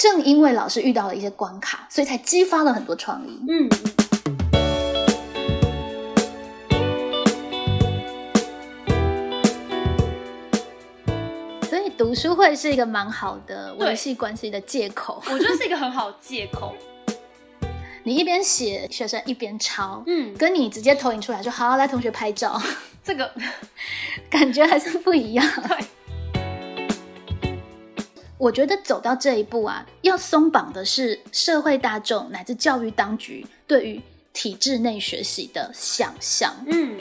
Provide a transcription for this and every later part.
正因为老师遇到了一些关卡，所以才激发了很多创意。嗯，所以读书会是一个蛮好的维系关系的借口。我觉得是一个很好的借口。你一边写，学生一边抄，嗯，跟你直接投影出来说“好，来同学拍照这个 ”，感觉还是不一样。对。我觉得走到这一步啊，要松绑的是社会大众乃至教育当局对于体制内学习的想象。嗯，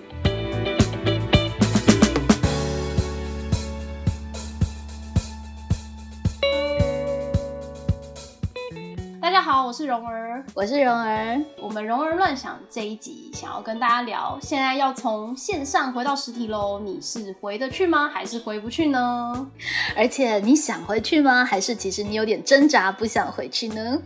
好，我是蓉儿，我是蓉儿，我们蓉儿乱想这一集想要跟大家聊，现在要从线上回到实体喽，你是回得去吗？还是回不去呢？而且你想回去吗？还是其实你有点挣扎，不想回去呢？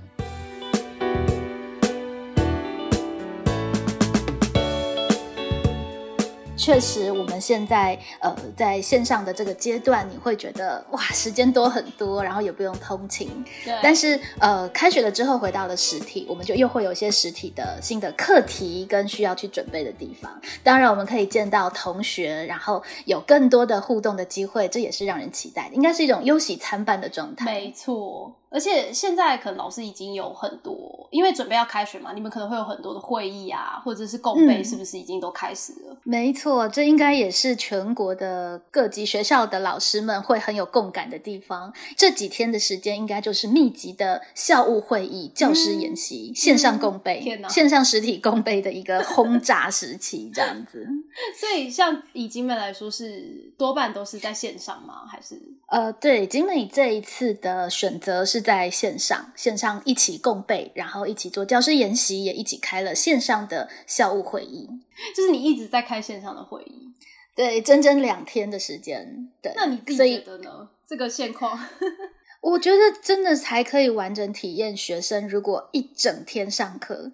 确实，我们现在呃在线上的这个阶段，你会觉得哇，时间多很多，然后也不用通勤。对，但是呃，开学了之后回到了实体，我们就又会有一些实体的新的课题跟需要去准备的地方。当然，我们可以见到同学，然后有更多的互动的机会，这也是让人期待的，应该是一种忧喜参半的状态。没错。而且现在可能老师已经有很多，因为准备要开学嘛，你们可能会有很多的会议啊，或者是共备，是不是已经都开始了？没错，这应该也是全国的各级学校的老师们会很有共感的地方。这几天的时间，应该就是密集的校务会议、教师研习、线上共备、线上实体共备的一个轰炸时期，这样子。所以，像以金美来说，是多半都是在线上吗？还是？呃，对，景美这一次的选择是在线上，线上一起共备，然后一起做教师研习，也一起开了线上的校务会议。就是你一直在开线上的会议，对，整整两天的时间。对，那你自己觉得呢？这个现况，我觉得真的才可以完整体验学生如果一整天上课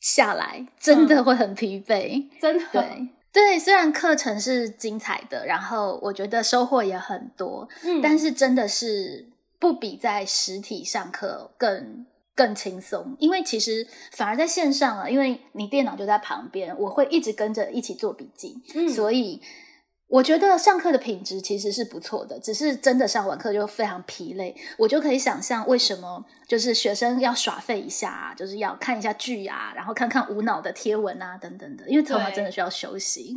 下来，真的会很疲惫，真的对。对，虽然课程是精彩的，然后我觉得收获也很多，嗯，但是真的是不比在实体上课更更轻松，因为其实反而在线上啊，因为你电脑就在旁边，我会一直跟着一起做笔记，嗯，所以。我觉得上课的品质其实是不错的，只是真的上完课就非常疲累。我就可以想象为什么就是学生要耍废一下，啊，就是要看一下剧啊，然后看看无脑的贴文啊等等的，因为头脑真的需要休息。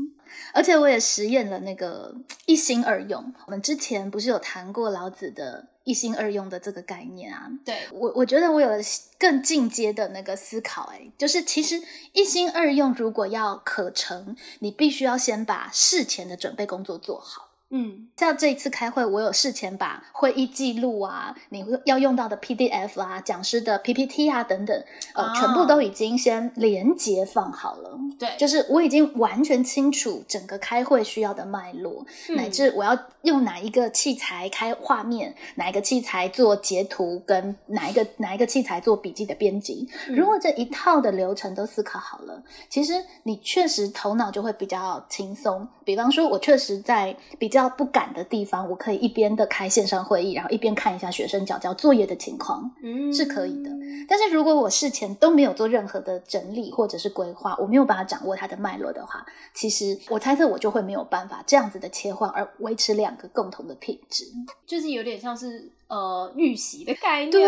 而且我也实验了那个一心二用。我们之前不是有谈过老子的一心二用的这个概念啊？对我，我觉得我有了更进阶的那个思考。哎，就是其实一心二用如果要可成，你必须要先把事前的准备工作做好。嗯，像这一次开会，我有事前把会议记录啊，你要用到的 PDF 啊，讲师的 PPT 啊等等，呃，全部都已经先连接放好了。对，就是我已经完全清楚整个开会需要的脉络，乃至我要用哪一个器材开画面，哪一个器材做截图，跟哪一个哪一个器材做笔记的编辑。如果这一套的流程都思考好了，其实你确实头脑就会比较轻松。比方说，我确实在比较。较不敢的地方，我可以一边的开线上会议，然后一边看一下学生交交作业的情况，嗯，是可以的。但是如果我事前都没有做任何的整理或者是规划，我没有办法掌握它的脉络的话，其实我猜测我就会没有办法这样子的切换而维持两个共同的品质，就是有点像是呃预习的概念对。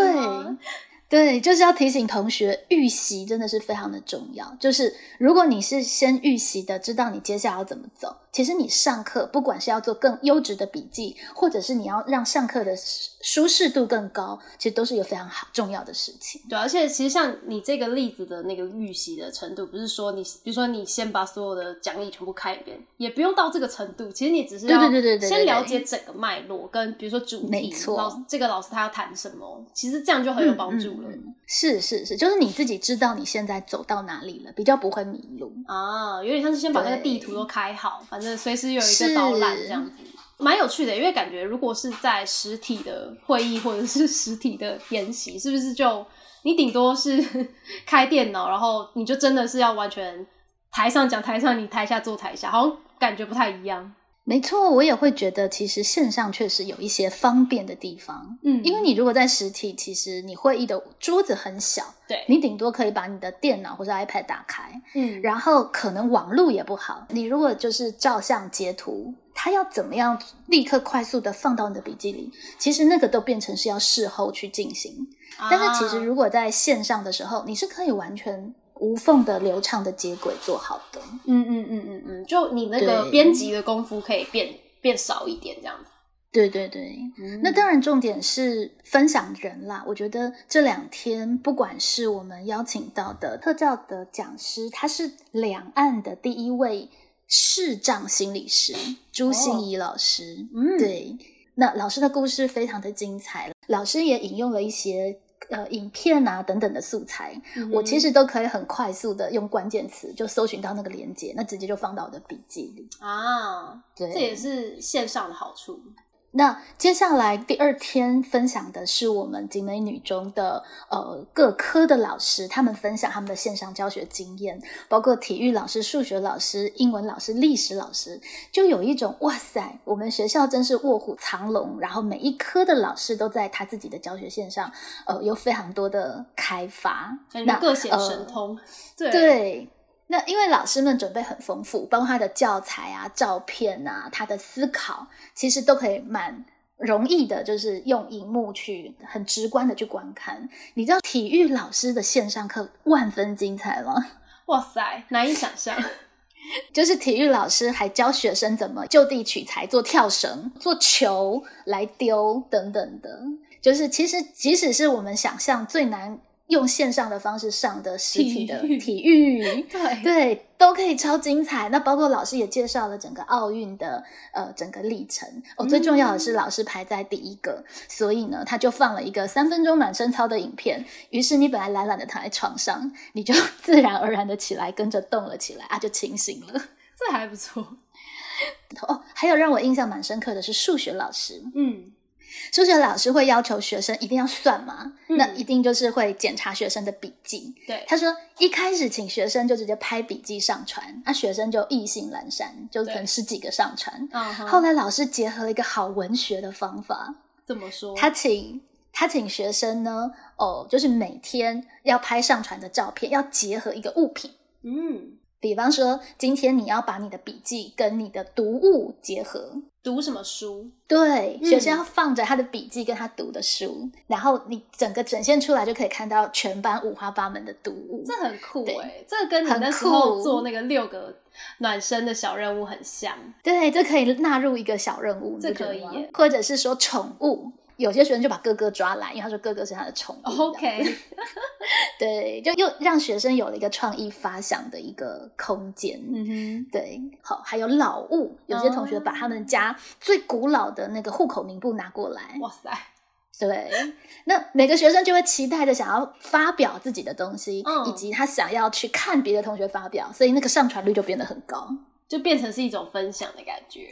对，就是要提醒同学，预习真的是非常的重要。就是如果你是先预习的，知道你接下来要怎么走。其实你上课，不管是要做更优质的笔记，或者是你要让上课的舒适度更高，其实都是一个非常好重要的事情。对，而且其实像你这个例子的那个预习的程度，不是说你，比如说你先把所有的讲义全部看一遍，也不用到这个程度。其实你只是要先了解整个脉络，跟比如说主题，老这个老师他要谈什么，其实这样就很有帮助了。是是是，就是你自己知道你现在走到哪里了，比较不会迷路啊。有点像是先把那个地图都开好。反正随时有一个导览这样子，蛮有趣的。因为感觉如果是在实体的会议或者是实体的研习，是不是就你顶多是 开电脑，然后你就真的是要完全台上讲台上，你台下做台下，好像感觉不太一样。没错，我也会觉得，其实线上确实有一些方便的地方。嗯，因为你如果在实体，其实你会议的桌子很小，对你顶多可以把你的电脑或者 iPad 打开，嗯，然后可能网络也不好。你如果就是照相截图，它要怎么样立刻快速的放到你的笔记里？其实那个都变成是要事后去进行。但是其实如果在线上的时候，你是可以完全。无缝的流畅的接轨做好的，嗯嗯嗯嗯嗯，就你那个编辑的功夫可以变变少一点，这样子。对对对，那当然重点是分享人啦。我觉得这两天不管是我们邀请到的特教的讲师，他是两岸的第一位视障心理师朱心怡老师，嗯，对，那老师的故事非常的精彩，老师也引用了一些。呃，影片啊等等的素材，我其实都可以很快速的用关键词就搜寻到那个链接，那直接就放到我的笔记里啊。对，这也是线上的好处。那接下来第二天分享的是我们景美女中的呃各科的老师，他们分享他们的线上教学经验，包括体育老师、数学老师、英文老师、历史老师，就有一种哇塞，我们学校真是卧虎藏龙，然后每一科的老师都在他自己的教学线上，呃，有非常多的开发，那各显神通，对。对。那因为老师们准备很丰富，包括他的教材啊、照片啊、他的思考，其实都可以蛮容易的，就是用荧幕去很直观的去观看。你知道体育老师的线上课万分精彩吗？哇塞，难以想象！就是体育老师还教学生怎么就地取材，做跳绳、做球来丢等等的。就是其实即使是我们想象最难。用线上的方式上的实体的体育，对对，都可以超精彩。那包括老师也介绍了整个奥运的呃整个历程。哦，最重要的是老师排在第一个，所以呢，他就放了一个三分钟暖身操的影片。于是你本来懒懒的躺在床上，你就 自然而然的起来跟着动了起来啊，就清醒了。这还不错。哦，还有让我印象蛮深刻的是数学老师，嗯。数学老师会要求学生一定要算吗？那一定就是会检查学生的笔记。对，他说一开始请学生就直接拍笔记上传，那学生就意兴阑珊，就可能十几个上传。后来老师结合了一个好文学的方法，怎么说？他请他请学生呢，哦，就是每天要拍上传的照片，要结合一个物品。嗯。比方说，今天你要把你的笔记跟你的读物结合，读什么书？对，学生要放着他的笔记跟他读的书，然后你整个展现出来就可以看到全班五花八门的读物，这很酷哎！这跟你那时候做那个六个暖身的小任务很像。对，这可以纳入一个小任务，这可以，或者是说宠物。有些学生就把哥哥抓来，因为他说哥哥是他的宠物。OK，对，就又让学生有了一个创意发想的一个空间。嗯哼，对，好，还有老物，有些同学把他们家最古老的那个户口名簿拿过来。哇塞，对，那每个学生就会期待着想要发表自己的东西，以及他想要去看别的同学发表，所以那个上传率就变得很高，就变成是一种分享的感觉。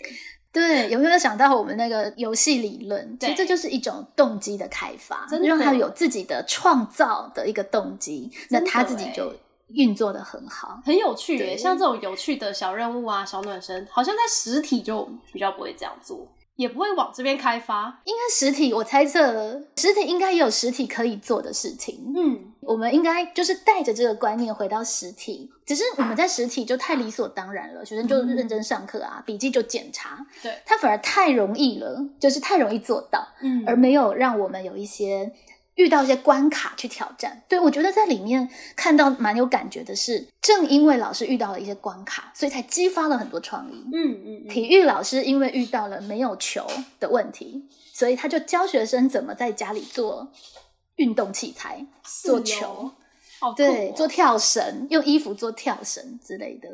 对，有没有想到我们那个游戏理论？其实这就是一种动机的开发，让他有自己的创造的一个动机，那他自己就运作的很好，很有趣耶。像这种有趣的小任务啊、小暖身，好像在实体就比较不会这样做。也不会往这边开发，应该实体，我猜测实体应该也有实体可以做的事情。嗯，我们应该就是带着这个观念回到实体，只是我们在实体就太理所当然了，学生就认真上课啊，笔记就检查，对，它反而太容易了，就是太容易做到，嗯，而没有让我们有一些。遇到一些关卡去挑战，对我觉得在里面看到蛮有感觉的是，正因为老师遇到了一些关卡，所以才激发了很多创意。嗯嗯，体育老师因为遇到了没有球的问题，所以他就教学生怎么在家里做运动器材，做球，哦对，做跳绳，用衣服做跳绳之类的。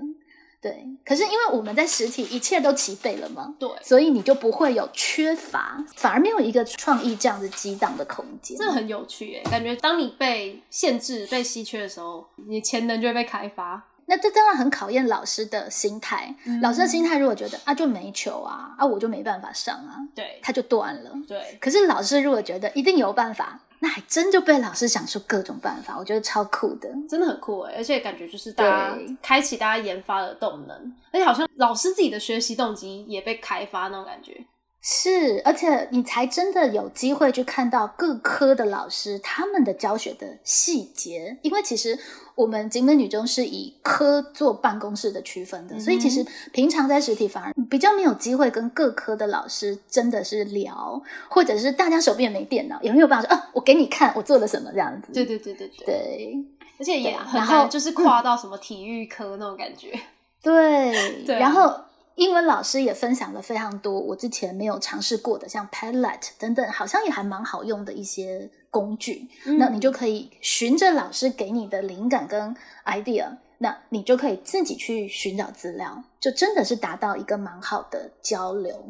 对，可是因为我们在实体一切都齐备了嘛，对，所以你就不会有缺乏，反而没有一个创意这样子激荡的空间。这很有趣耶，感觉当你被限制、被稀缺的时候，你潜能就会被开发。那这当然很考验老师的心态。老师的心态如果觉得啊就没球啊啊我就没办法上啊，对，他就断了。对，可是老师如果觉得一定有办法，那还真就被老师想出各种办法，我觉得超酷的，真的很酷哎！而且感觉就是大家开启大家研发的动能，而且好像老师自己的学习动机也被开发那种感觉。是，而且你才真的有机会去看到各科的老师他们的教学的细节，因为其实我们景美女中是以科做办公室的区分的，所以其实平常在实体反而比较没有机会跟各科的老师真的是聊，或者是大家手边也没电脑，也没有办法说啊，我给你看我做了什么这样子。对对对对对，对，而且也很难，就是跨到什么体育科那种感觉。对，然后。英文老师也分享了非常多我之前没有尝试过的，像 Padlet 等等，好像也还蛮好用的一些工具。那你就可以循着老师给你的灵感跟 idea，那你就可以自己去寻找资料，就真的是达到一个蛮好的交流。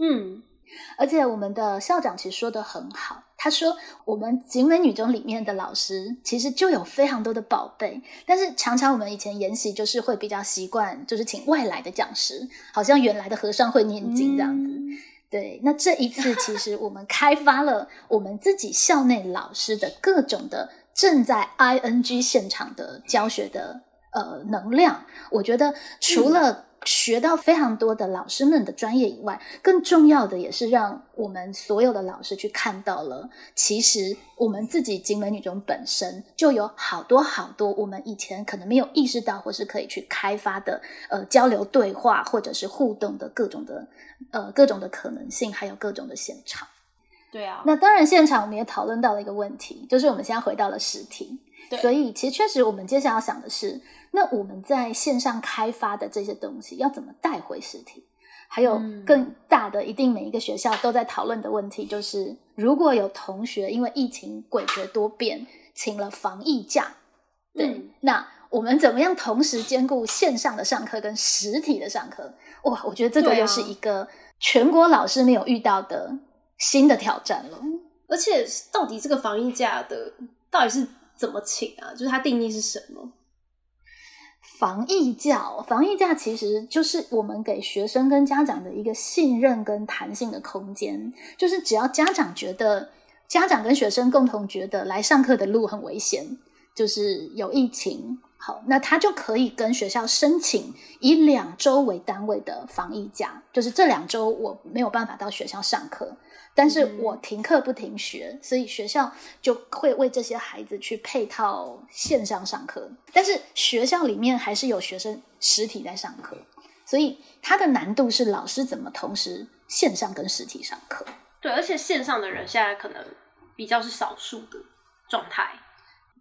嗯。而且我们的校长其实说的很好，他说我们景美女中里面的老师其实就有非常多的宝贝，但是常常我们以前研习就是会比较习惯，就是请外来的讲师，好像原来的和尚会念经这样子。对，那这一次其实我们开发了我们自己校内老师的各种的正在 ing 现场的教学的呃能量，我觉得除了。学到非常多的老师们的专业以外，更重要的也是让我们所有的老师去看到了，其实我们自己景美女中本身就有好多好多我们以前可能没有意识到或是可以去开发的呃交流对话或者是互动的各种的呃各种的可能性，还有各种的现场。对啊，那当然现场我们也讨论到了一个问题，就是我们现在回到了实体，所以其实确实我们接下来要想的是。那我们在线上开发的这些东西要怎么带回实体？还有更大的，一定每一个学校都在讨论的问题，就是如果有同学因为疫情诡谲多变，请了防疫假，对，那我们怎么样同时兼顾线上的上课跟实体的上课？哇，我觉得这个又是一个全国老师没有遇到的新的挑战了。而且，到底这个防疫假的到底是怎么请啊？就是它定义是什么？防疫假，防疫假其实就是我们给学生跟家长的一个信任跟弹性的空间。就是只要家长觉得，家长跟学生共同觉得来上课的路很危险，就是有疫情，好，那他就可以跟学校申请以两周为单位的防疫假，就是这两周我没有办法到学校上课。但是我停课不停学，所以学校就会为这些孩子去配套线上上课。但是学校里面还是有学生实体在上课，所以它的难度是老师怎么同时线上跟实体上课。对，而且线上的人现在可能比较是少数的状态，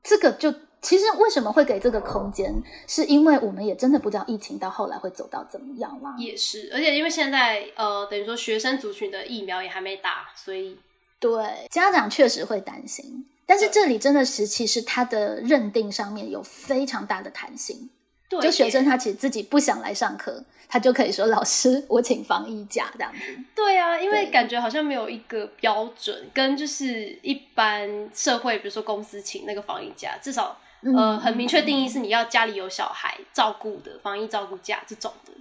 这个就。其实为什么会给这个空间？是因为我们也真的不知道疫情到后来会走到怎么样啦。也是，而且因为现在呃，等于说学生族群的疫苗也还没打，所以对家长确实会担心。但是这里真的是，其实他的认定上面有非常大的弹性。对，就学生他其实自己不想来上课。他就可以说：“老师，我请防疫假这样子。”对啊，因为感觉好像没有一个标准，跟就是一般社会，比如说公司请那个防疫假，至少呃很明确定义是你要家里有小孩照顾的防疫照顾假这种的。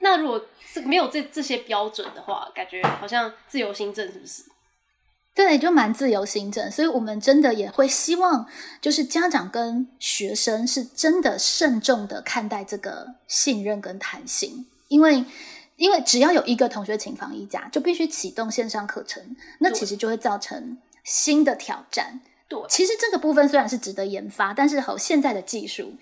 那如果是没有这这些标准的话，感觉好像自由新政是不是？对，就蛮自由行政，所以我们真的也会希望，就是家长跟学生是真的慎重的看待这个信任跟弹性，因为因为只要有一个同学请防疫假，就必须启动线上课程，那其实就会造成新的挑战。对，其实这个部分虽然是值得研发，但是和现在的技术，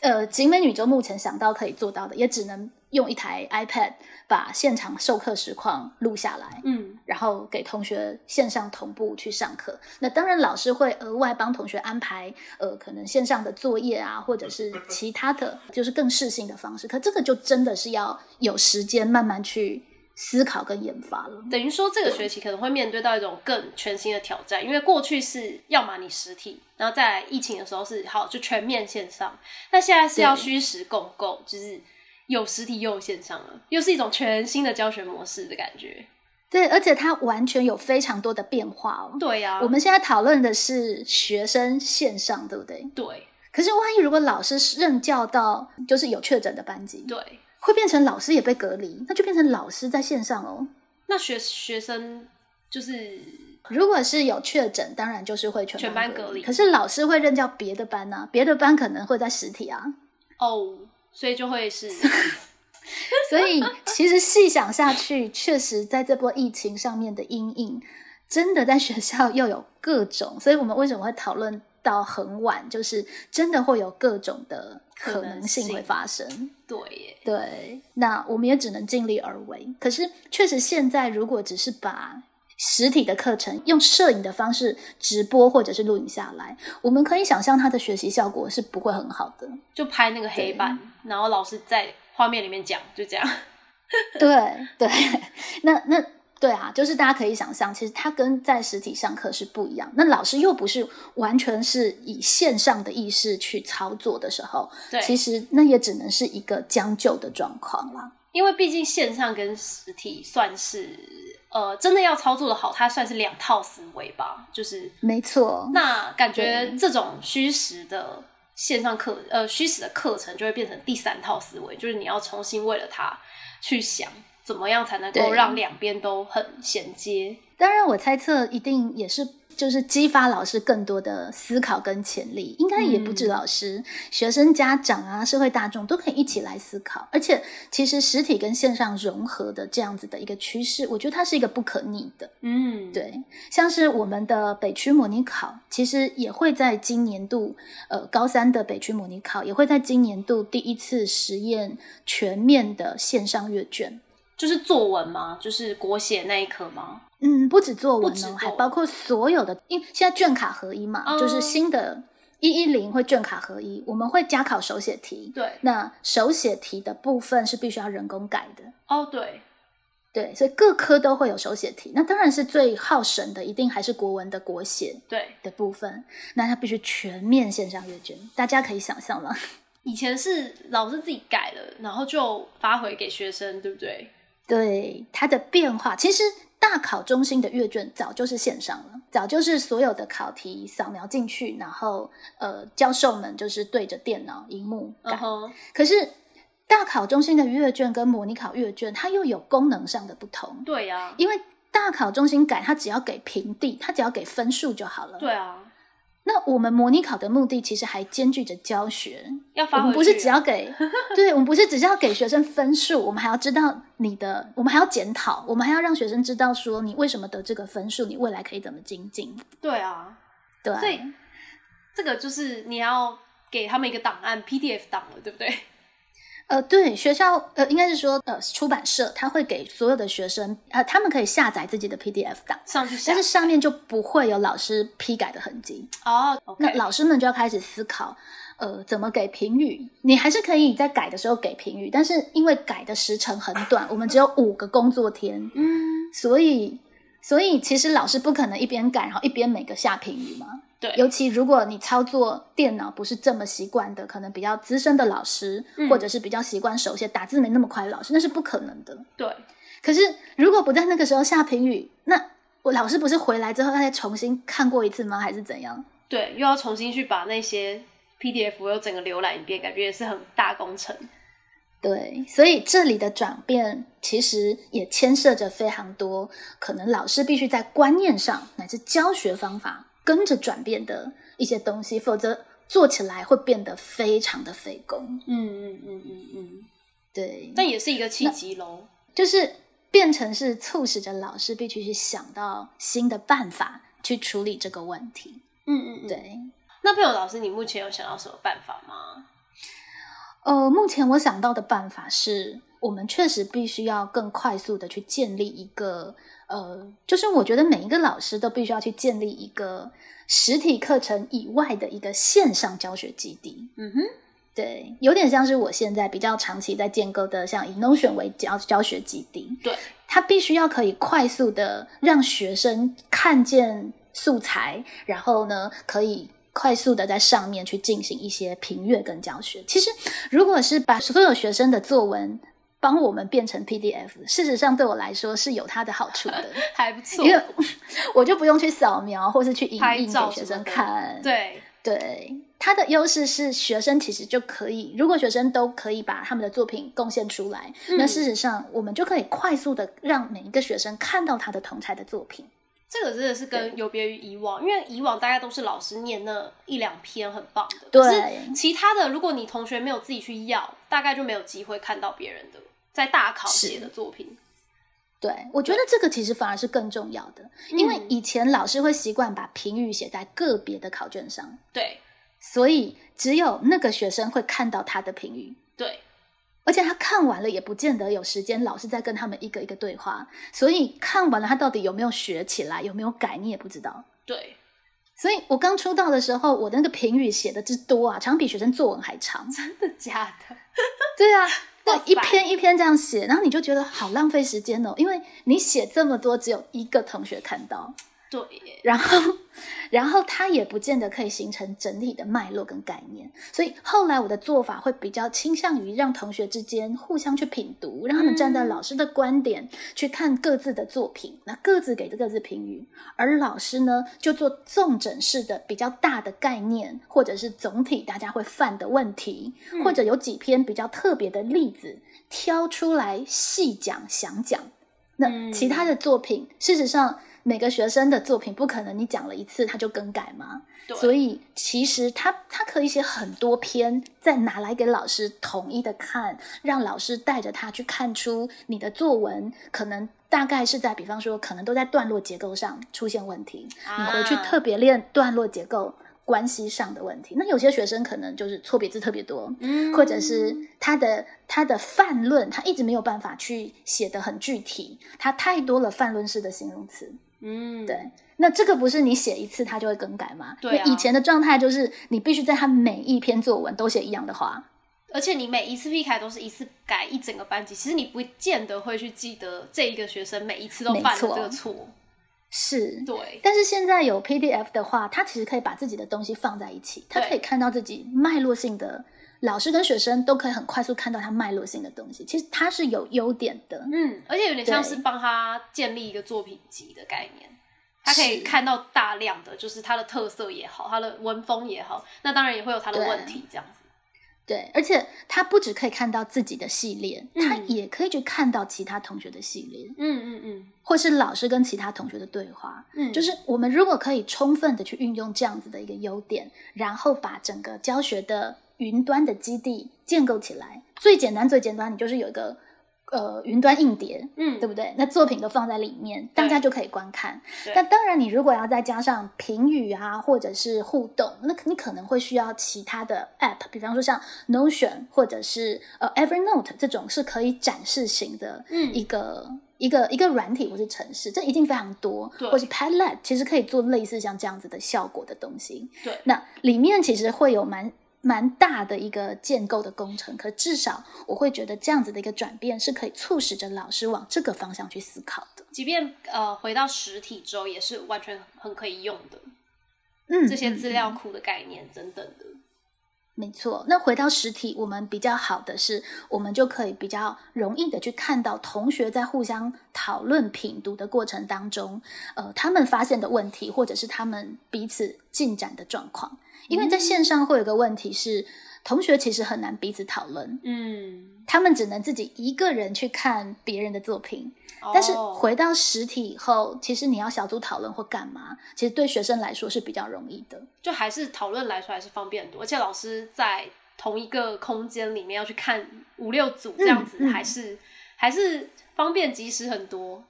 呃，景美女中目前想到可以做到的，也只能。用一台 iPad 把现场授课实况录下来，嗯，然后给同学线上同步去上课。那当然，老师会额外帮同学安排，呃，可能线上的作业啊，或者是其他的，就是更适性的方式。可这个就真的是要有时间慢慢去思考跟研发了。等于说，这个学期可能会面对到一种更全新的挑战，因为过去是要么你实体，然后在疫情的时候是好就全面线上，那现在是要虚实共构，就是。有实体又有线上了，又是一种全新的教学模式的感觉。对，而且它完全有非常多的变化哦。对呀，我们现在讨论的是学生线上，对不对？对。可是万一如果老师任教到就是有确诊的班级，对，会变成老师也被隔离，那就变成老师在线上哦。那学学生就是，如果是有确诊，当然就是会全班隔离。可是老师会任教别的班呢，别的班可能会在实体啊。哦，所以就会是，所以其实细想下去，确实在这波疫情上面的阴影，真的在学校又有各种。所以我们为什么会讨论到很晚？就是真的会有各种的可能性会发生。对，对，那我们也只能尽力而为。可是，确实现在如果只是把实体的课程用摄影的方式直播或者是录影下来，我们可以想象它的学习效果是不会很好的。就拍那个黑板，然后老师在画面里面讲，就这样。对对，那那。对啊，就是大家可以想象，其实它跟在实体上课是不一样。那老师又不是完全是以线上的意识去操作的时候，对，其实那也只能是一个将就的状况啦。因为毕竟线上跟实体算是，呃，真的要操作的好，它算是两套思维吧。就是没错。那感觉这种虚实的线上课，呃，虚实的课程就会变成第三套思维，就是你要重新为了它去想。怎么样才能够让两边都很衔接？当然，我猜测一定也是，就是激发老师更多的思考跟潜力。应该也不止老师、学生、家长啊，社会大众都可以一起来思考。而且，其实实体跟线上融合的这样子的一个趋势，我觉得它是一个不可逆的。嗯，对。像是我们的北区模拟考，其实也会在今年度，呃，高三的北区模拟考也会在今年度第一次实验全面的线上阅卷。就是作文吗？就是国写那一科吗？嗯，不止作文哦，还包括所有的，因为现在卷卡合一嘛，就是新的一一零会卷卡合一，我们会加考手写题。对，那手写题的部分是必须要人工改的。哦，对，对，所以各科都会有手写题。那当然是最耗神的，一定还是国文的国写对的部分。那它必须全面线上阅卷，大家可以想象吗？以前是老师自己改了，然后就发回给学生，对不对？对它的变化，其实大考中心的阅卷早就是线上了，早就是所有的考题扫描进去，然后呃教授们就是对着电脑荧幕改。可是大考中心的阅卷跟模拟考阅卷，它又有功能上的不同。对呀，因为大考中心改，它只要给平地，它只要给分数就好了。对啊。那我们模拟考的目的其实还兼具着教学，要发我们不是只要给，对我们不是只是要给学生分数，我们还要知道你的，我们还要检讨，我们还要让学生知道说你为什么得这个分数，你未来可以怎么精进。对啊，对，所以这个就是你要给他们一个档案 PDF 档了，对不对？呃，对，学校呃，应该是说呃，出版社他会给所有的学生，呃，他们可以下载自己的 PDF 档上去，但是上面就不会有老师批改的痕迹哦。那老师们就要开始思考，呃，怎么给评语？你还是可以在改的时候给评语，但是因为改的时程很短，我们只有五个工作天，嗯，所以所以其实老师不可能一边改，然后一边每个下评语嘛。对，尤其如果你操作电脑不是这么习惯的，可能比较资深的老师，或者是比较习惯手写、打字没那么快的老师，那是不可能的。对，可是如果不在那个时候下评语，那我老师不是回来之后他再重新看过一次吗？还是怎样？对，又要重新去把那些 PDF 又整个浏览一遍，感觉也是很大工程。对，所以这里的转变其实也牵涉着非常多，可能老师必须在观念上乃至教学方法。跟着转变的一些东西，否则做起来会变得非常的费工。嗯嗯嗯嗯嗯，对。但也是一个契机喽，就是变成是促使着老师必须去想到新的办法去处理这个问题。嗯嗯，对。那佩友老师，你目前有想到什么办法吗？呃，目前我想到的办法是，我们确实必须要更快速的去建立一个。呃，就是我觉得每一个老师都必须要去建立一个实体课程以外的一个线上教学基地。嗯哼，对，有点像是我现在比较长期在建构的，像以 Notion 为教教学基地。对，它必须要可以快速的让学生看见素材，然后呢，可以快速的在上面去进行一些评阅跟教学。其实，如果是把所有学生的作文帮我们变成 PDF，事实上对我来说是有它的好处的，还不错，因为我就不用去扫描或是去影印给学生看。对对，它的优势是学生其实就可以，如果学生都可以把他们的作品贡献出来，那事实上我们就可以快速的让每一个学生看到他的同才的作品。这个真的是跟有别于以往，因为以往大家都是老师念那一两篇很棒的，对，其他的如果你同学没有自己去要，大概就没有机会看到别人的在大考写的作品。对，我觉得这个其实反而是更重要的，因为以前老师会习惯把评语写在个别的考卷上，对，所以只有那个学生会看到他的评语，对。而且他看完了也不见得有时间，老是在跟他们一个一个对话，所以看完了他到底有没有学起来，有没有改，你也不知道。对，所以我刚出道的时候，我的那个评语写的之多啊，常比学生作文还长。真的假的？对啊，那一篇一篇这样写，然后你就觉得好浪费时间哦，因为你写这么多，只有一个同学看到。对，然后，然后它也不见得可以形成整体的脉络跟概念，所以后来我的做法会比较倾向于让同学之间互相去品读，让他们站在老师的观点去看各自的作品，那各自给的各自评语，而老师呢就做纵整式的比较大的概念，或者是总体大家会犯的问题，或者有几篇比较特别的例子挑出来细讲详讲，那其他的作品事实上。每个学生的作品不可能你讲了一次他就更改嘛，所以其实他他可以写很多篇，再拿来给老师统一的看，让老师带着他去看出你的作文可能大概是在，比方说可能都在段落结构上出现问题，你回去特别练段落结构。关系上的问题，那有些学生可能就是错别字特别多，嗯，或者是他的他的泛论，他一直没有办法去写的很具体，他太多了泛论式的形容词，嗯，对，那这个不是你写一次他就会更改吗？对，以前的状态就是你必须在他每一篇作文都写一样的话，而且你每一次批改都是一次改一整个班级，其实你不见得会去记得这一个学生每一次都犯了这个错。是对，但是现在有 PDF 的话，他其实可以把自己的东西放在一起，他可以看到自己脉络性的，老师跟学生都可以很快速看到他脉络性的东西。其实他是有优点的，嗯，而且有点像是帮他建立一个作品集的概念，他可以看到大量的，就是他的特色也好，他的文风也好，那当然也会有他的问题，这样子。对，而且他不只可以看到自己的系列，他也可以去看到其他同学的系列，嗯嗯嗯，或是老师跟其他同学的对话，嗯，就是我们如果可以充分的去运用这样子的一个优点，然后把整个教学的云端的基地建构起来，最简单最简单，你就是有一个。呃，云端硬碟，嗯，对不对？那作品都放在里面，大家就可以观看。那当然，你如果要再加上评语啊，或者是互动，那你可能会需要其他的 App，比方说像 Notion 或者是呃 Evernote 这种是可以展示型的一个一个一个软体或是城市，这一定非常多。或是 Padlet，其实可以做类似像这样子的效果的东西。对，那里面其实会有蛮。蛮大的一个建构的工程，可至少我会觉得这样子的一个转变是可以促使着老师往这个方向去思考的。即便呃回到实体之后，也是完全很可以用的。嗯，这些资料库的概念等等的，没错。那回到实体，我们比较好的是，我们就可以比较容易的去看到同学在互相讨论品读的过程当中，呃，他们发现的问题，或者是他们彼此进展的状况。因为在线上会有个问题是，同学其实很难彼此讨论，嗯，他们只能自己一个人去看别人的作品，但是回到实体以后，其实你要小组讨论或干嘛，其实对学生来说是比较容易的，就还是讨论来说还是方便很多，而且老师在同一个空间里面要去看五六组这样子，还是还是方便及时很多，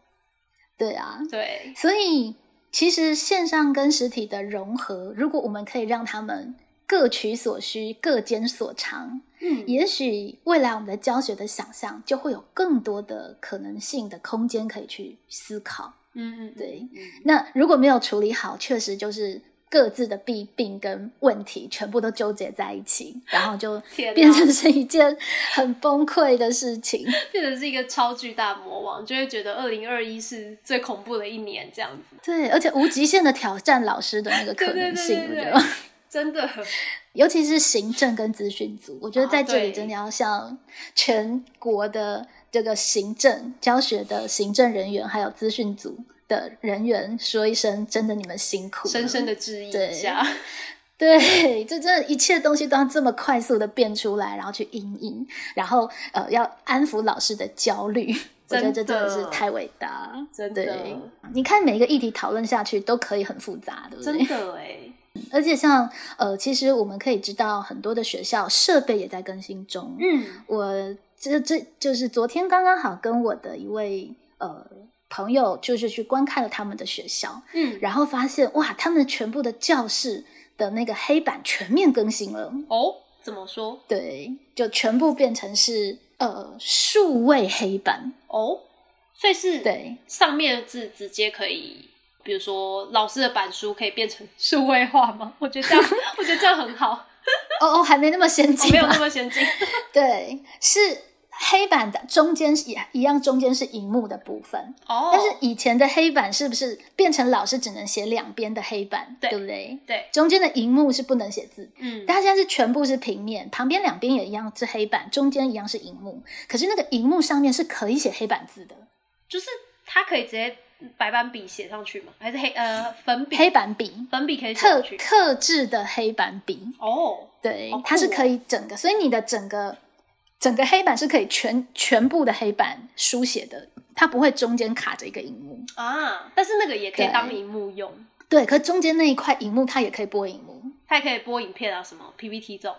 对啊，对，所以。其实线上跟实体的融合，如果我们可以让他们各取所需、各兼所长，嗯，也许未来我们的教学的想象就会有更多的可能性的空间可以去思考。嗯嗯，对。那如果没有处理好，确实就是。各自的弊病跟问题全部都纠结在一起，然后就变成是一件很崩溃的事情，变成是一个超巨大魔王，就会觉得二零二一是最恐怖的一年这样子。对，而且无极限的挑战老师的那个可能性，我觉得真的，尤其是行政跟资讯组，我觉得在这里真的要向全国的这个行政教学的行政人员，还有资讯组的人员说一声，真的你们辛苦，深深的致意一下。对，这真的一切东西都要这么快速的变出来，然后去应应，然后呃，要安抚老师的焦虑。我觉得这真的是太伟大，真的。你看每一个议题讨论下去都可以很复杂，对不对？真的哎。而且像呃，其实我们可以知道很多的学校设备也在更新中。嗯，我这这就是昨天刚刚好跟我的一位呃朋友，就是去观看了他们的学校。嗯，然后发现哇，他们全部的教室的那个黑板全面更新了。哦，怎么说？对，就全部变成是呃数位黑板。哦，所以是对上面的字直接可以。比如说，老师的板书可以变成 数位化吗？我觉得这样，我觉得这样很好。哦哦，还没那么先进，没有那么先进。对，是黑板的中间也一样，中间是荧幕的部分。哦。但是以前的黑板是不是变成老师只能写两边的黑板？对不对？对。中间的荧幕是不能写字。嗯。但它现在是全部是平面，旁边两边也一样是黑板，中间一样是荧幕。可是那个荧幕上面是可以写黑板字的，就是它可以直接。白板笔写上去吗？还是黑呃粉笔？黑板笔，粉笔可以特特制的黑板笔哦，对，它是可以整个，所以你的整个整个黑板是可以全全部的黑板书写的，它不会中间卡着一个荧幕啊。但是那个也可以当荧幕用，对，可中间那一块荧幕它也可以播荧幕，它也可以播影片啊，什么 PPT 这种。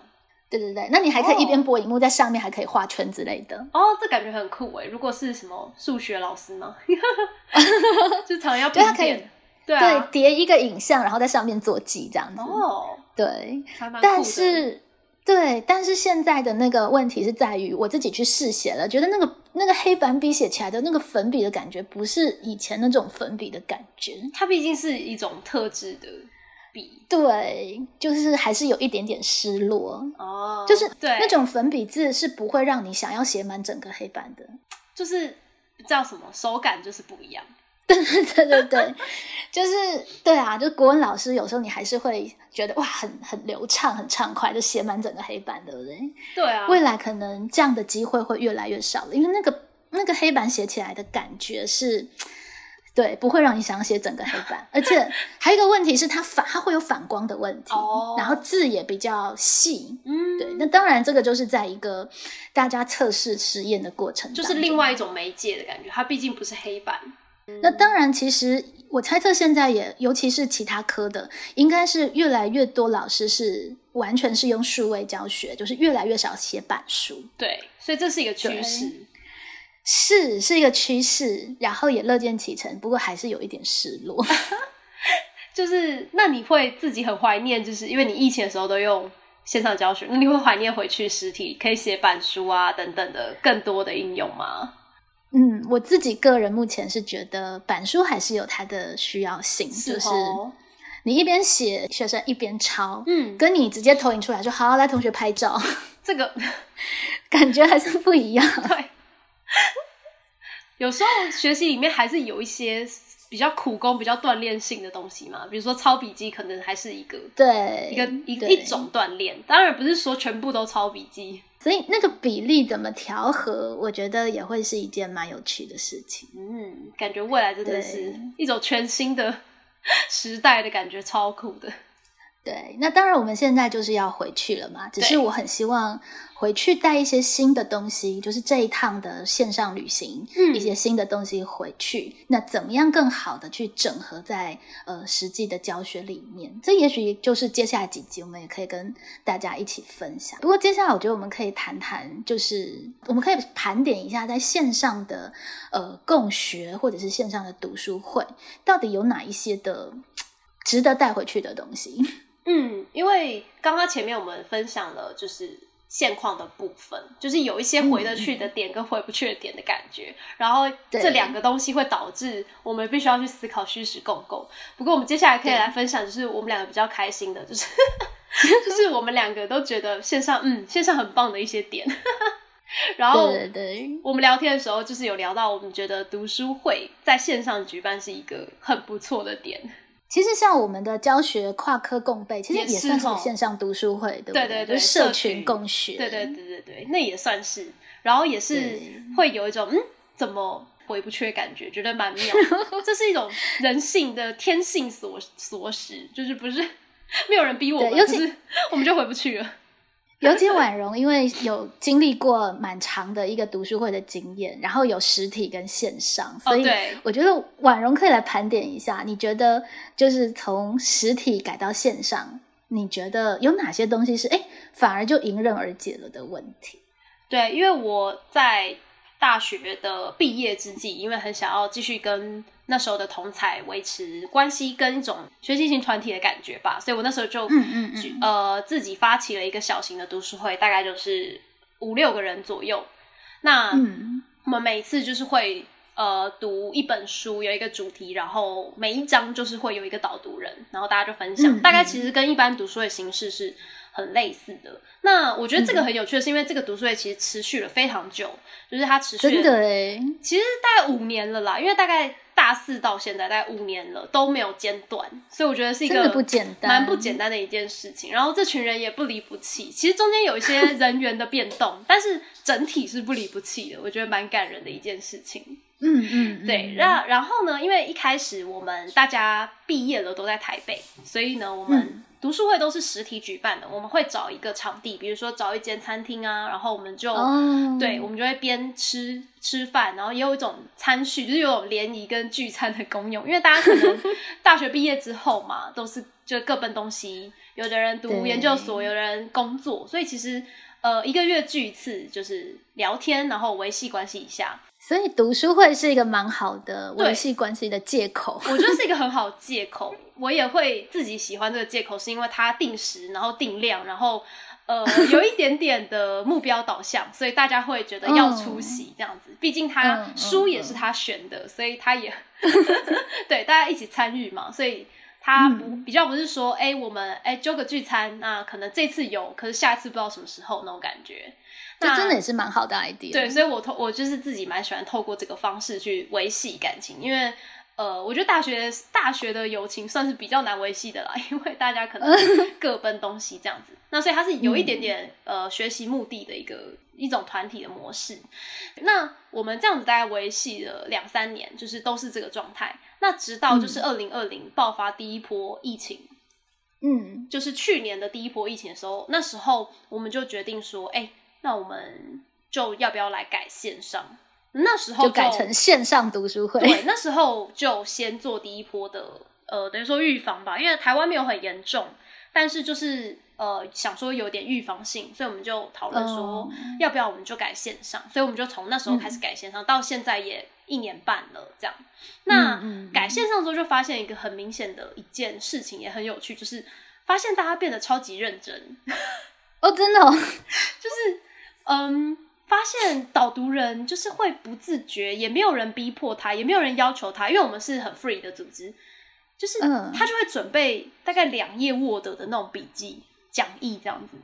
对对对，那你还可以一边播荧幕，在上面还可以画圈之类的。哦，这感觉很酷哎！如果是什么数学老师呢？就常要对他可以对叠一个影像，然后在上面做记这样子。哦，对，但是对，但是现在的那个问题是在于，我自己去试写了，觉得那个那个黑板笔写起来的那个粉笔的感觉，不是以前那种粉笔的感觉。它毕竟是一种特制的。笔对，就是还是有一点点失落哦，就是对那种粉笔字是不会让你想要写满整个黑板的，就是叫什么手感就是不一样。对对对对对，就是对啊，就国文老师有时候你还是会觉得哇，很很流畅，很畅快，就写满整个黑板，对不对？对啊，未来可能这样的机会会越来越少了，因为那个那个黑板写起来的感觉是。对，不会让你想写整个黑板，而且 还有一个问题是，它反它会有反光的问题，然后字也比较细。嗯，对，那当然这个就是在一个大家测试实验的过程，就是另外一种媒介的感觉，它毕竟不是黑板。那当然，其实我猜测现在也，尤其是其他科的，应该是越来越多老师是完全是用数位教学，就是越来越少写板书。对，所以这是一个趋势。是是一个趋势，然后也乐见其成，不过还是有一点失落。就是那你会自己很怀念，就是因为你疫情的时候都用线上教学，那你会怀念回去实体可以写板书啊等等的更多的应用吗？嗯，我自己个人目前是觉得板书还是有它的需要性，就是你一边写，学生一边抄，嗯，跟你直接投影出来说好来同学拍照，这个 感觉还是不一样。对。有时候学习里面还是有一些比较苦工、比较锻炼性的东西嘛，比如说抄笔记，可能还是一个对一个一一种锻炼。当然不是说全部都抄笔记，所以那个比例怎么调和，我觉得也会是一件蛮有趣的事情。嗯，感觉未来真的是一种全新的时代的感觉，超酷的。对，那当然我们现在就是要回去了嘛，只是我很希望。回去带一些新的东西，就是这一趟的线上旅行，嗯，一些新的东西回去。那怎么样更好的去整合在呃实际的教学里面？这也许就是接下来几集我们也可以跟大家一起分享。不过接下来我觉得我们可以谈谈，就是我们可以盘点一下在线上的呃共学或者是线上的读书会，到底有哪一些的值得带回去的东西？嗯，因为刚刚前面我们分享了就是。现况的部分，就是有一些回得去的点跟回不去的点的感觉，然后这两个东西会导致我们必须要去思考虚实共构。不过我们接下来可以来分享，就是我们两个比较开心的，就是 就是我们两个都觉得线上嗯线上很棒的一些点。然后我们聊天的时候就是有聊到，我们觉得读书会在线上举办是一个很不错的点。其实像我们的教学跨科共备，其实也算是线上读书会，对不对？对对对，社群共学，对对对对对，那也算是。然后也是会有一种嗯，怎么回不去的感觉，觉得蛮妙。这是一种人性的天性所所使，就是不是 没有人逼我们，就是 我们就回不去了。尤其婉容，因为有经历过蛮长的一个读书会的经验，然后有实体跟线上，所以我觉得婉容可以来盘点一下。你觉得就是从实体改到线上，你觉得有哪些东西是哎反而就迎刃而解了的问题？对，因为我在大学的毕业之际，因为很想要继续跟。那时候的同才维持关系跟一种学习型团体的感觉吧，所以我那时候就呃自己发起了一个小型的读书会，大概就是五六个人左右。那我们每次就是会呃读一本书，有一个主题，然后每一章就是会有一个导读人，然后大家就分享。大概其实跟一般读书会形式是很类似的。那我觉得这个很有趣的是，因为这个读书会其实持续了非常久，就是它持续真的哎，其实大概五年了啦，因为大概。大四到现在大概五年了都没有间断，所以我觉得是一个不简单、蛮不简单的一件事情。然后这群人也不离不弃，其实中间有一些 人员的变动，但是整体是不离不弃的，我觉得蛮感人的一件事情。嗯嗯，对。然然后呢，因为一开始我们大家毕业了都在台北，所以呢，我们。读书会都是实体举办的，我们会找一个场地，比如说找一间餐厅啊，然后我们就对，我们就会边吃吃饭，然后也有一种餐叙，就是有联谊跟聚餐的功用。因为大家可能 大学毕业之后嘛，都是就各奔东西，有的人读研究所，有的人工作，所以其实呃一个月聚一次，就是聊天，然后维系关系一下。所以读书会是一个蛮好的维系关系的借口，我觉得是一个很好 借口。我也会自己喜欢这个借口，是因为它定时，然后定量，然后呃有一点点的目标导向，所以大家会觉得要出席这样子。毕竟他书也是他选的，所以他也 对大家一起参与嘛。所以他不比较不是说，哎，我们哎揪个聚餐，那可能这次有，可是下次不知道什么时候那种感觉。这真的也是蛮好的 idea。对，所以我透我就是自己蛮喜欢透过这个方式去维系感情，因为呃，我觉得大学大学的友情算是比较难维系的啦，因为大家可能 各奔东西这样子。那所以它是有一点点呃学习目的的一个一种团体的模式。那我们这样子大概维系了两三年，就是都是这个状态。那直到就是二零二零爆发第一波疫情，嗯，就是去年的第一波疫情的时候，那时候我们就决定说，哎。那我们就要不要来改线上？那时候就改成线上读书会。对，那时候就先做第一波的，呃，等于说预防吧。因为台湾没有很严重，但是就是呃，想说有点预防性，所以我们就讨论说，要不要我们就改线上。所以我们就从那时候开始改线上，到现在也一年半了。这样，那改线上之后，就发现一个很明显的一件事情，也很有趣，就是发现大家变得超级认真。哦，真的，就是。嗯，发现导读人就是会不自觉，也没有人逼迫他，也没有人要求他，因为我们是很 free 的组织，就是他就会准备大概两页 Word 的那种笔记讲义这样子，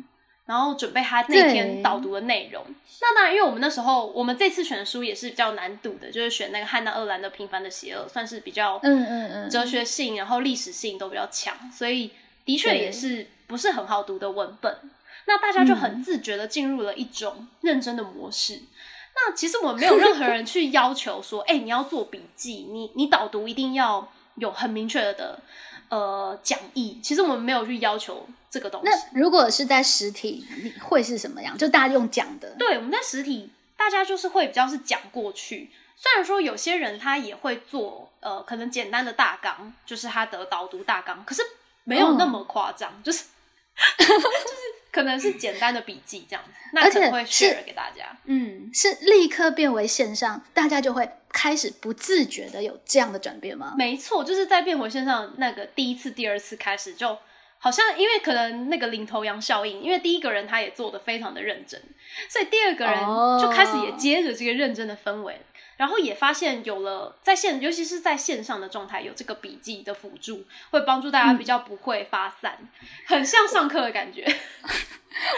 然后准备他那天导读的内容。那当然，因为我们那时候我们这次选的书也是比较难读的，就是选那个汉娜·厄兰的《平凡的邪恶》，算是比较嗯嗯嗯哲学性，然后历史性都比较强，所以的确也是不是很好读的文本。那大家就很自觉的进入了一种认真的模式。那其实我们没有任何人去要求说，哎，你要做笔记，你你导读一定要有很明确的呃讲义。其实我们没有去要求这个东西。那如果是在实体，会是什么样？就大家用讲的？对，我们在实体，大家就是会比较是讲过去。虽然说有些人他也会做呃，可能简单的大纲，就是他的导读大纲，可是没有那么夸张，就是就是。可能是简单的笔记这样子，那可能会 share 给大家。嗯，是立刻变为线上，大家就会开始不自觉的有这样的转变吗？没错，就是在变回线上那个第一次、第二次开始，就好像因为可能那个领头羊效应，因为第一个人他也做的非常的认真，所以第二个人就开始也接着这个认真的氛围。然后也发现有了在线，尤其是在线上的状态，有这个笔记的辅助，会帮助大家比较不会发散，很像上课的感觉。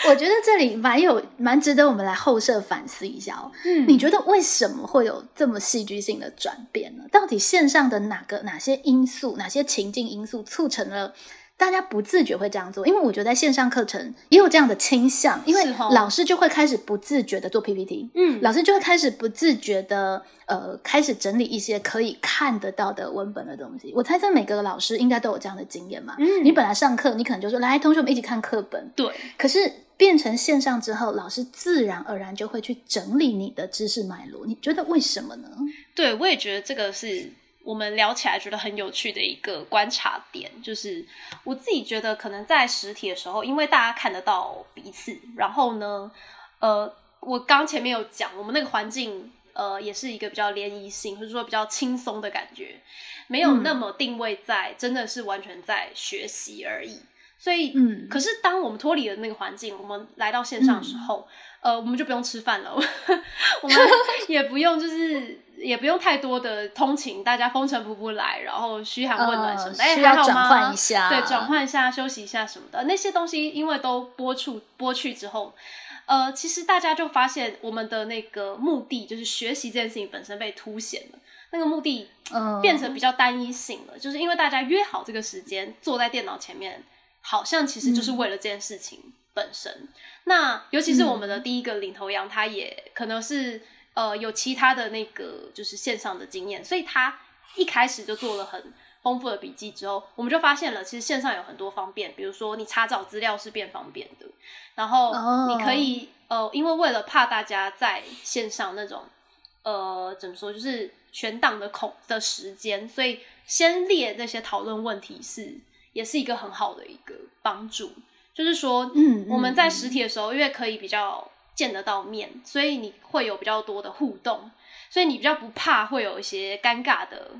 我觉得这里蛮有蛮值得我们来后设反思一下哦。嗯，你觉得为什么会有这么戏剧性的转变呢？到底线上的哪个哪些因素、哪些情境因素促成了大家不自觉会这样做，因为我觉得在线上课程也有这样的倾向，因为老师就会开始不自觉的做 PPT，嗯，老师就会开始不自觉的呃开始整理一些可以看得到的文本的东西。我猜测每个老师应该都有这样的经验嘛，嗯，你本来上课你可能就说来同学们一起看课本，对，可是变成线上之后，老师自然而然就会去整理你的知识脉络。你觉得为什么呢？对，我也觉得这个是。我们聊起来觉得很有趣的一个观察点，就是我自己觉得可能在实体的时候，因为大家看得到彼此，然后呢，呃，我刚前面有讲，我们那个环境，呃，也是一个比较联谊性，或者说比较轻松的感觉，没有那么定位在真的是完全在学习而已。所以，嗯，可是当我们脱离了那个环境，我们来到线上的时候，呃，我们就不用吃饭了，我们 也不用就是。也不用太多的通勤，大家风尘仆仆来，然后嘘寒问暖什么的，哎，还好吗？对，转换一下，休息一下什么的，那些东西因为都播出播去之后，呃，其实大家就发现我们的那个目的就是学习这件事情本身被凸显了，那个目的变成比较单一性了，就是因为大家约好这个时间坐在电脑前面，好像其实就是为了这件事情本身。那尤其是我们的第一个领头羊，他也可能是。呃，有其他的那个就是线上的经验，所以他一开始就做了很丰富的笔记。之后，我们就发现了，其实线上有很多方便，比如说你查找资料是变方便的，然后你可以呃，因为为了怕大家在线上那种呃怎么说，就是全档的空的时间，所以先列那些讨论问题是也是一个很好的一个帮助。就是说，嗯，我们在实体的时候，因为可以比较。见得到面，所以你会有比较多的互动，所以你比较不怕会有一些尴尬的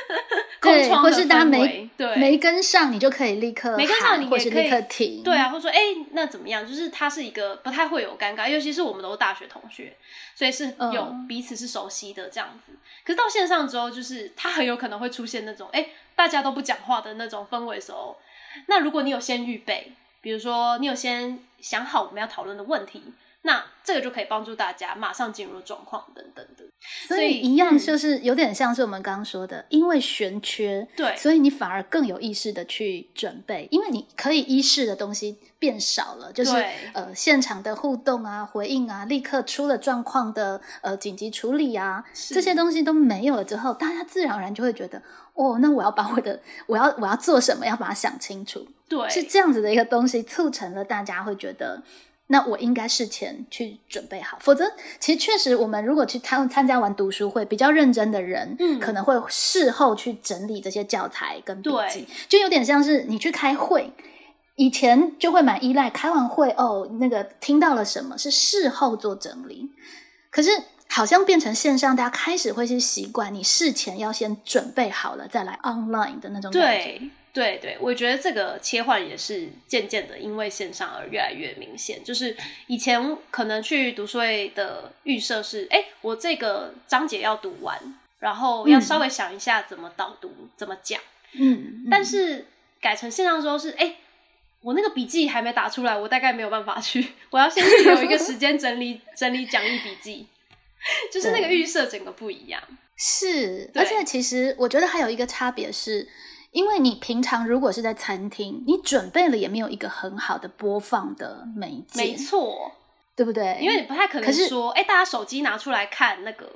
空窗或是大家没对没跟上，你就可以立刻没跟上，你或是立刻停，对啊，或者说哎，那怎么样？就是他是一个不太会有尴尬，尤其是我们都是大学同学，所以是有彼此是熟悉的这样子。可是到线上之后，就是他很有可能会出现那种哎，大家都不讲话的那种氛围时候。那如果你有先预备，比如说你有先想好我们要讨论的问题。那这个就可以帮助大家马上进入状况等等的，所以一样就是有点像是我们刚刚说的，因为悬缺，对，所以你反而更有意识的去准备，因为你可以依试的东西变少了，就是呃现场的互动啊、回应啊、立刻出了状况的呃紧急处理啊，这些东西都没有了之后，大家自然而然就会觉得，哦，那我要把我的我要我要做什么，要把它想清楚，对，是这样子的一个东西促成了大家会觉得。那我应该事前去准备好，否则其实确实，我们如果去参参加完读书会，比较认真的人，嗯，可能会事后去整理这些教材跟笔记，就有点像是你去开会，以前就会蛮依赖开完会哦，那个听到了什么是事后做整理，可是好像变成线上，大家开始会去习惯，你事前要先准备好了再来 online 的那种感觉。对对对，我觉得这个切换也是渐渐的，因为线上而越来越明显。就是以前可能去读书会的预设是，哎，我这个章节要读完，然后要稍微想一下怎么导读、怎么讲。嗯，但是改成线上之后是，哎，我那个笔记还没打出来，我大概没有办法去，我要先有一个时间整理整理讲义笔记，就是那个预设整个不一样。是，而且其实我觉得还有一个差别是。因为你平常如果是在餐厅，你准备了也没有一个很好的播放的媒介，没错，对不对？因为你不太可能说，哎，大家手机拿出来看那个，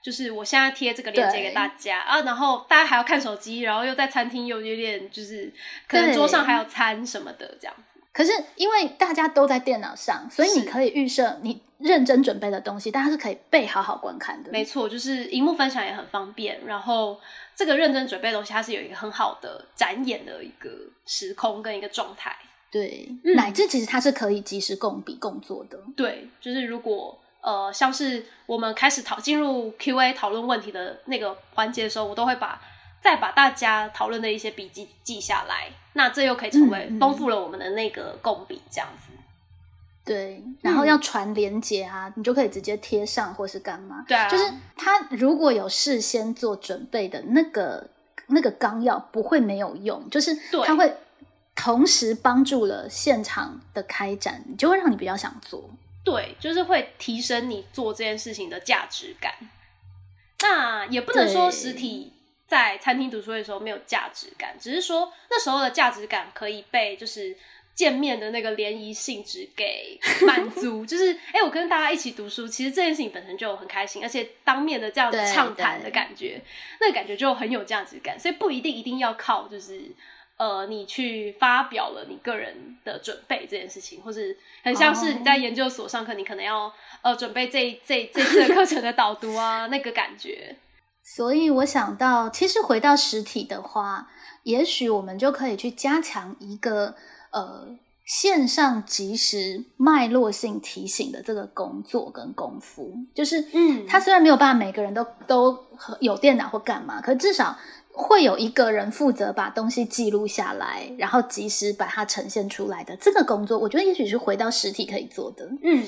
就是我现在贴这个链接给大家啊，然后大家还要看手机，然后又在餐厅又有点就是可能桌上还有餐什么的这样子。可是因为大家都在电脑上，所以你可以预设你认真准备的东西，大家是可以被好好观看的。没错，就是荧幕分享也很方便，然后。这个认真准备的东西，它是有一个很好的展演的一个时空跟一个状态。对，乃至其实它是可以及时共笔共作的。对，就是如果呃，像是我们开始讨进入 Q&A 讨论问题的那个环节的时候，我都会把再把大家讨论的一些笔记记下来。那这又可以成为丰富了我们的那个共笔，这样子。对，然后要传连接啊，你就可以直接贴上或是干嘛？对啊，就是他如果有事先做准备的那个那个纲要，不会没有用，就是他会同时帮助了现场的开展，就会让你比较想做。对，就是会提升你做这件事情的价值感。那也不能说实体在餐厅读书会的时候没有价值感，只是说那时候的价值感可以被就是见面的那个联谊性质给满足。就是哎，我跟大家一起读书，其实这件事情本身就很开心，而且当面的这样子畅谈的感觉，那个感觉就很有价值感。所以不一定一定要靠就是呃你去发表了你个人的准备这件事情，或是很像是你在研究所上课，你可能要呃准备这这这次的课程的导读啊，那个感觉。所以我想到，其实回到实体的话，也许我们就可以去加强一个呃线上即时脉络性提醒的这个工作跟功夫。就是，嗯，他虽然没有办法每个人都都有电脑或干嘛，可至少会有一个人负责把东西记录下来，然后及时把它呈现出来的这个工作，我觉得也许是回到实体可以做的。嗯，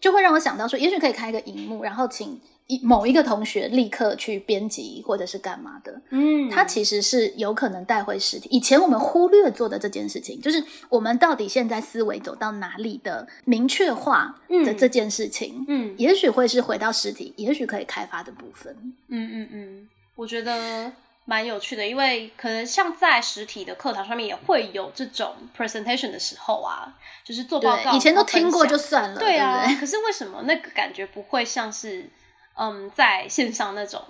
就会让我想到说，也许可以开一个荧幕，然后请。某一个同学立刻去编辑或者是干嘛的，嗯，他其实是有可能带回实体。以前我们忽略做的这件事情，就是我们到底现在思维走到哪里的明确化的这件事情，嗯，也许会是回到实体，也许可以开发的部分。嗯嗯嗯，我觉得蛮有趣的，因为可能像在实体的课堂上面也会有这种 presentation 的时候啊，就是做报告，以前都听过就算了，对啊。可是为什么那个感觉不会像是？嗯，在线上那种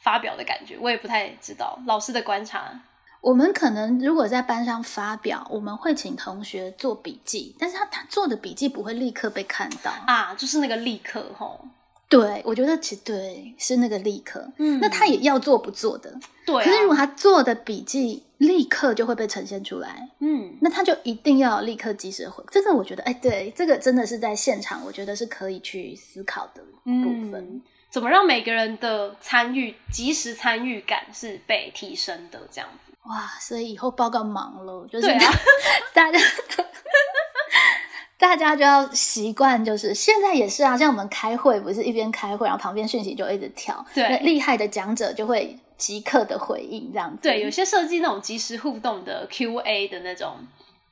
发表的感觉，我也不太知道。老师的观察，我们可能如果在班上发表，我们会请同学做笔记，但是他他做的笔记不会立刻被看到啊，就是那个立刻吼。对，我觉得其实对是那个立刻，嗯，那他也要做不做的，对。可是如果他做的笔记立刻就会被呈现出来，嗯，那他就一定要立刻及时回。这个我觉得，哎，对，这个真的是在现场，我觉得是可以去思考的部分。怎么让每个人的参与、及时参与感是被提升的？这样子哇，所以以后报告忙了，就是 大家 大家就要习惯，就是现在也是啊，像我们开会，不是一边开会，然后旁边讯息就一直跳，对，厉害的讲者就会即刻的回应，这样子。对，有些设计那种即时互动的 Q&A 的那种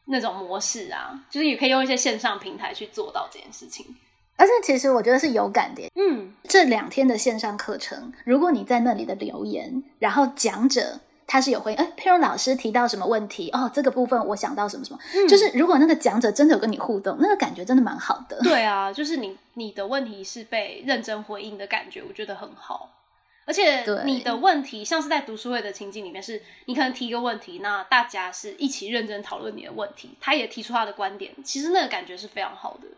那种模式啊，就是也可以用一些线上平台去做到这件事情。而且其实我觉得是有感的，嗯，这两天的线上课程，如果你在那里的留言，然后讲者他是有回应，哎，佩蓉老师提到什么问题？哦，这个部分我想到什么什么，就是如果那个讲者真的有跟你互动，那个感觉真的蛮好的。对啊，就是你你的问题是被认真回应的感觉，我觉得很好。而且你的问题像是在读书会的情境里面，是你可能提一个问题，那大家是一起认真讨论你的问题，他也提出他的观点，其实那个感觉是非常好的。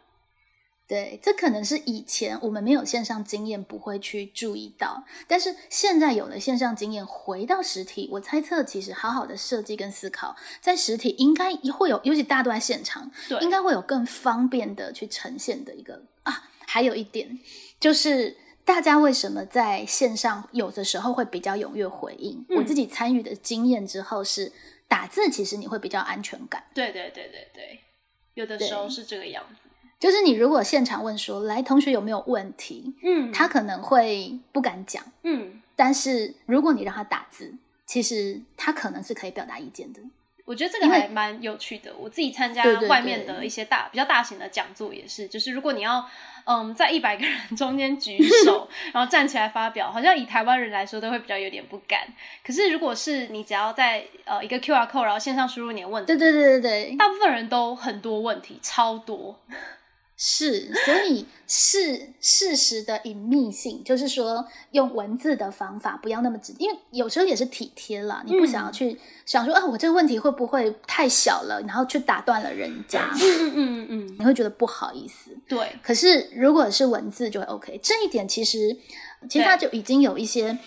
对，这可能是以前我们没有线上经验不会去注意到，但是现在有了线上经验，回到实体，我猜测其实好好的设计跟思考，在实体应该会有，尤其大家都在现场，对，应该会有更方便的去呈现的一个啊。还有一点就是，大家为什么在线上有的时候会比较踊跃回应？我自己参与的经验之后是，打字其实你会比较安全感。对对对对对，有的时候是这个样子。就是你如果现场问说，来同学有没有问题？嗯，他可能会不敢讲。嗯，但是如果你让他打字，其实他可能是可以表达意见的。我觉得这个还蛮有趣的。我自己参加外面的一些大比较大型的讲座也是，就是如果你要嗯在一百个人 中间举手，然后站起来发表，好像以台湾人来说都会比较有点不敢。可是如果是你只要在呃一个 Q R code，然后线上输入你的问题，对对对对对，大部分人都很多问题，超多。是，所以事事实的隐秘性，就是说用文字的方法不要那么直，因为有时候也是体贴了，你不想要去想说啊，我这个问题会不会太小了，然后去打断了人家，嗯嗯嗯，你会觉得不好意思。对，可是如果是文字就会 OK，这一点其实其实它就已经有一些，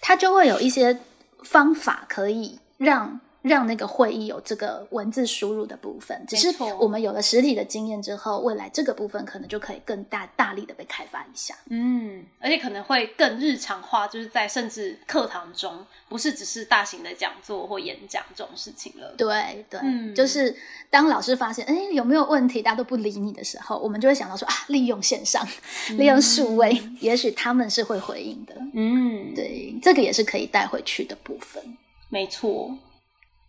它就会有一些方法可以让。让那个会议有这个文字输入的部分，只是我们有了实体的经验之后，未来这个部分可能就可以更大大力的被开发一下。嗯，而且可能会更日常化，就是在甚至课堂中，不是只是大型的讲座或演讲这种事情了。对对，就是当老师发现哎有没有问题，大家都不理你的时候，我们就会想到说啊，利用线上，利用数位，也许他们是会回应的。嗯，对，这个也是可以带回去的部分。没错。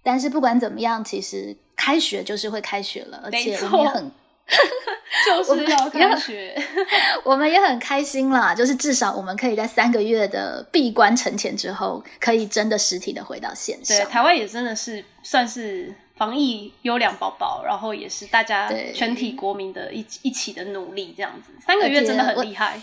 但是不管怎么样，其实开学就是会开学了，而且我们也很，就就是要开学，我们也很开心啦。就是至少我们可以在三个月的闭关沉潜之后，可以真的实体的回到线上。对，台湾也真的是算是防疫优良宝宝，然后也是大家全体国民的一一起的努力，这样子三个月真的很厉害。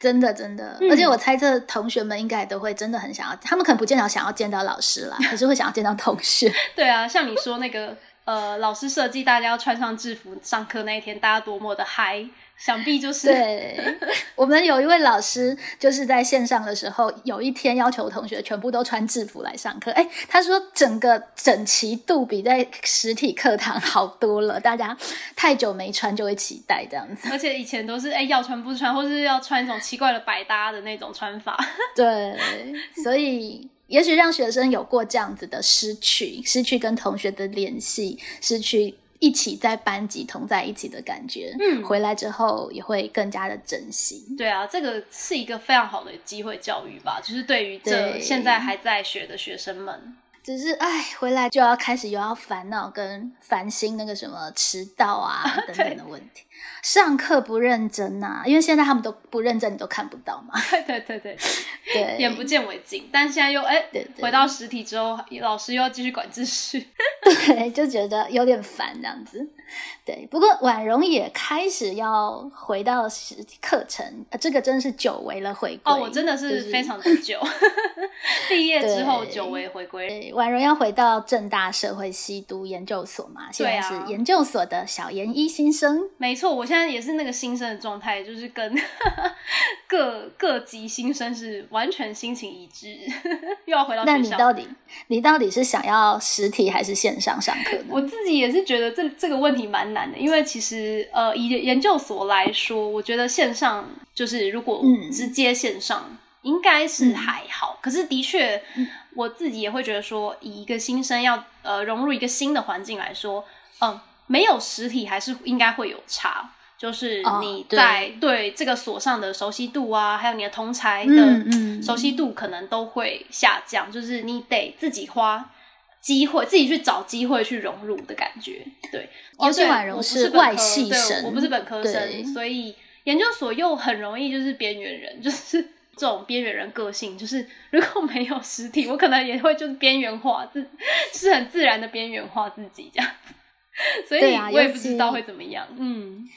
真的，真的，而且我猜测同学们应该都会真的很想要，他们可能不见得想要见到老师啦，可是会想要见到同学。对啊，像你说那个，呃，老师设计大家要穿上制服上课那一天，大家多么的嗨。想必就是对，我们有一位老师，就是在线上的时候，有一天要求同学全部都穿制服来上课。哎，他说整个整齐度比在实体课堂好多了，大家太久没穿就会期待这样子。而且以前都是哎要穿不穿，或是要穿一种奇怪的百搭的那种穿法。对，所以也许让学生有过这样子的失去，失去跟同学的联系，失去。一起在班级同在一起的感觉，嗯，回来之后也会更加的珍惜。对啊，这个是一个非常好的机会教育吧，就是对于这现在还在学的学生们。只是哎，回来就要开始又要烦恼跟烦心那个什么迟到啊 等等的问题。上课不认真呐，因为现在他们都不认真，你都看不到嘛。对对对对，眼不见为净。但现在又哎，回到实体之后，老师又要继续管秩序，对，就觉得有点烦这样子。对，不过婉容也开始要回到实体课程，这个真的是久违了回归。哦，我真的是非常的久，毕业之后久违回归。婉容要回到正大社会系读研究所嘛？现在是研究所的小研一新生。没错，我现在也是那个新生的状态，就是跟 各各级新生是完全心情一致，又要回到。那你到底你到底是想要实体还是线上上课呢？我自己也是觉得这这个问题蛮难的，因为其实呃，以研究所来说，我觉得线上就是如果直接线上应该是还好，可是的确我自己也会觉得说，以一个新生要呃融入一个新的环境来说，嗯。没有实体还是应该会有差，就是你在对这个所上的熟悉度啊，还有你的同才的熟悉度可能都会下降，就是你得自己花机会，自己去找机会去融入的感觉。对，而且我不是外系生，我不是本科生，所以研究所又很容易就是边缘人，就是这种边缘人个性，就是如果没有实体，我可能也会就是边缘化自，是很自然的边缘化自己这样。所以我也不知道会怎么样。嗯，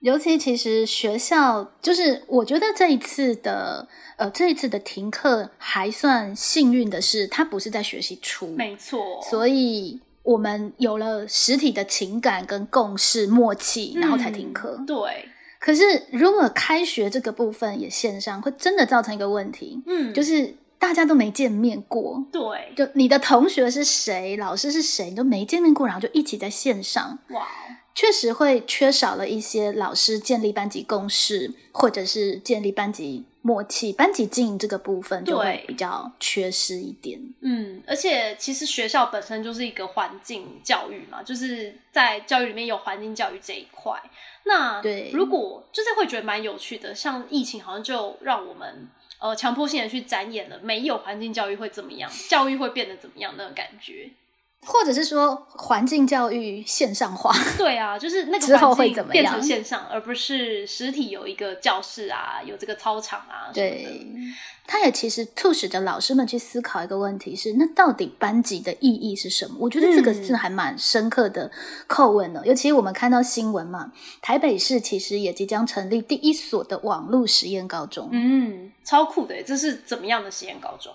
尤其其实学校就是，我觉得这一次的呃，这一次的停课还算幸运的是，它不是在学习初，没错。所以我们有了实体的情感跟共识默契，然后才停课。对。可是如果开学这个部分也线上，会真的造成一个问题。嗯，就是。大家都没见面过，对，就你的同学是谁，老师是谁，你都没见面过，然后就一起在线上，哇，确实会缺少了一些老师建立班级共识，或者是建立班级默契，班级经营这个部分就会比较缺失一点。嗯，而且其实学校本身就是一个环境教育嘛，就是在教育里面有环境教育这一块。那对，如果就是会觉得蛮有趣的，像疫情好像就让我们。呃，强迫性的去展演了，没有环境教育会怎么样？教育会变得怎么样？那种感觉，或者是说环境教育线上化？对啊，就是那个之后会怎么样变成线上，而不是实体有一个教室啊，有这个操场啊。对，它也其实促使着老师们去思考一个问题：是那到底班级的意义是什么？我觉得这个是还蛮深刻的叩问的。尤其我们看到新闻嘛，台北市其实也即将成立第一所的网络实验高中。嗯。超酷的，这是怎么样的实验高中？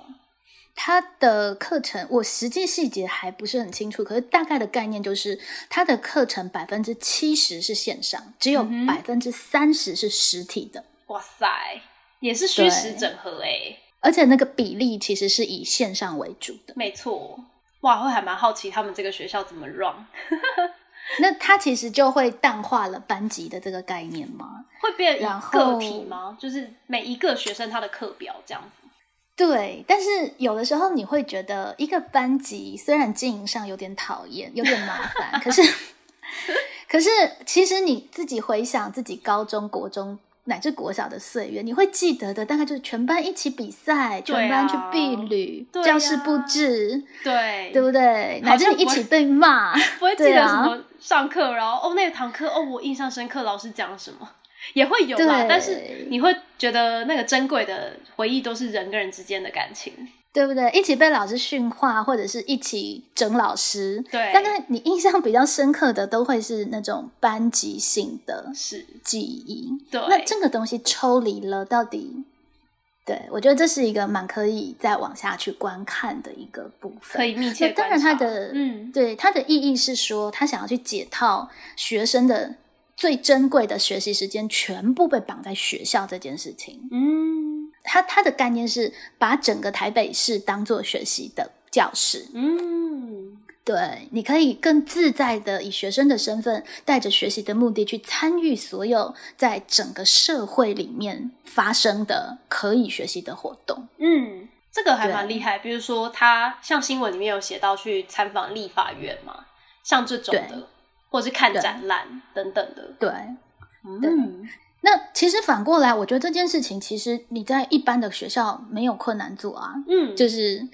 它的课程我实际细节还不是很清楚，可是大概的概念就是，它的课程百分之七十是线上，只有百分之三十是实体的。哇塞，也是虚实整合哎！而且那个比例其实是以线上为主的。没错，哇，会还蛮好奇他们这个学校怎么 run。那它其实就会淡化了班级的这个概念吗？会变个体吗？就是每一个学生他的课表这样子。对，但是有的时候你会觉得一个班级虽然经营上有点讨厌，有点麻烦，可是 可是其实你自己回想自己高中国中。乃至国小的岁月，你会记得的大概就是全班一起比赛，全班去避旅，教室布置，对对不对？乃至你一起被骂，不会记得什么上课，然后哦那堂课哦我印象深刻，老师讲什么也会有啦，但是你会觉得那个珍贵的回忆都是人跟人之间的感情。对不对？一起被老师训话，或者是一起整老师。对，但是你印象比较深刻的，都会是那种班级性的是记忆。对，那这个东西抽离了，到底？对我觉得这是一个蛮可以再往下去观看的一个部分，可以密切当然，它的嗯，对它的意义是说，他想要去解套学生的最珍贵的学习时间，全部被绑在学校这件事情。嗯。他他的概念是把整个台北市当做学习的教室，嗯，对，你可以更自在的以学生的身份，带着学习的目的去参与所有在整个社会里面发生的可以学习的活动。嗯，这个还蛮厉害。比如说，他像新闻里面有写到去参访立法院嘛，像这种的，或是看展览等等的，对，嗯。那其实反过来，我觉得这件事情其实你在一般的学校没有困难做啊，嗯，就是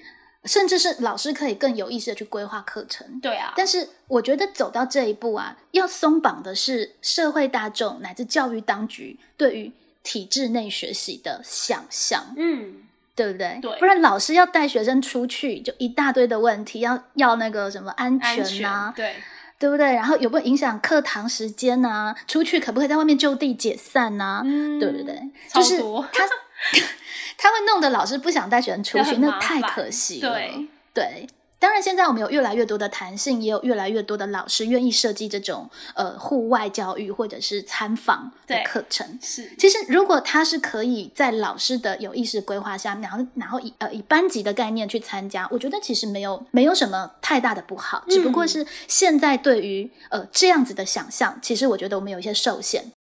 甚至是老师可以更有意识的去规划课程，对啊。但是我觉得走到这一步啊，要松绑的是社会大众乃至教育当局对于体制内学习的想象，嗯，对不对？对，不然老师要带学生出去，就一大堆的问题，要要那个什么安全啊，对。对不对？然后有没有影响课堂时间呢？出去可不可以在外面就地解散呢？对不对？就是他 他会弄得老师不想带学生出去，那太可惜了。对对。当然，现在我们有越来越多的弹性，也有越来越多的老师愿意设计这种呃户外教育或者是参访的课程。是，其实如果他是可以在老师的有意识规划下，然后然后以呃以班级的概念去参加，我觉得其实没有没有什么太大的不好，只不过是现在对于呃这样子的想象，其实我觉得我们有一些受限。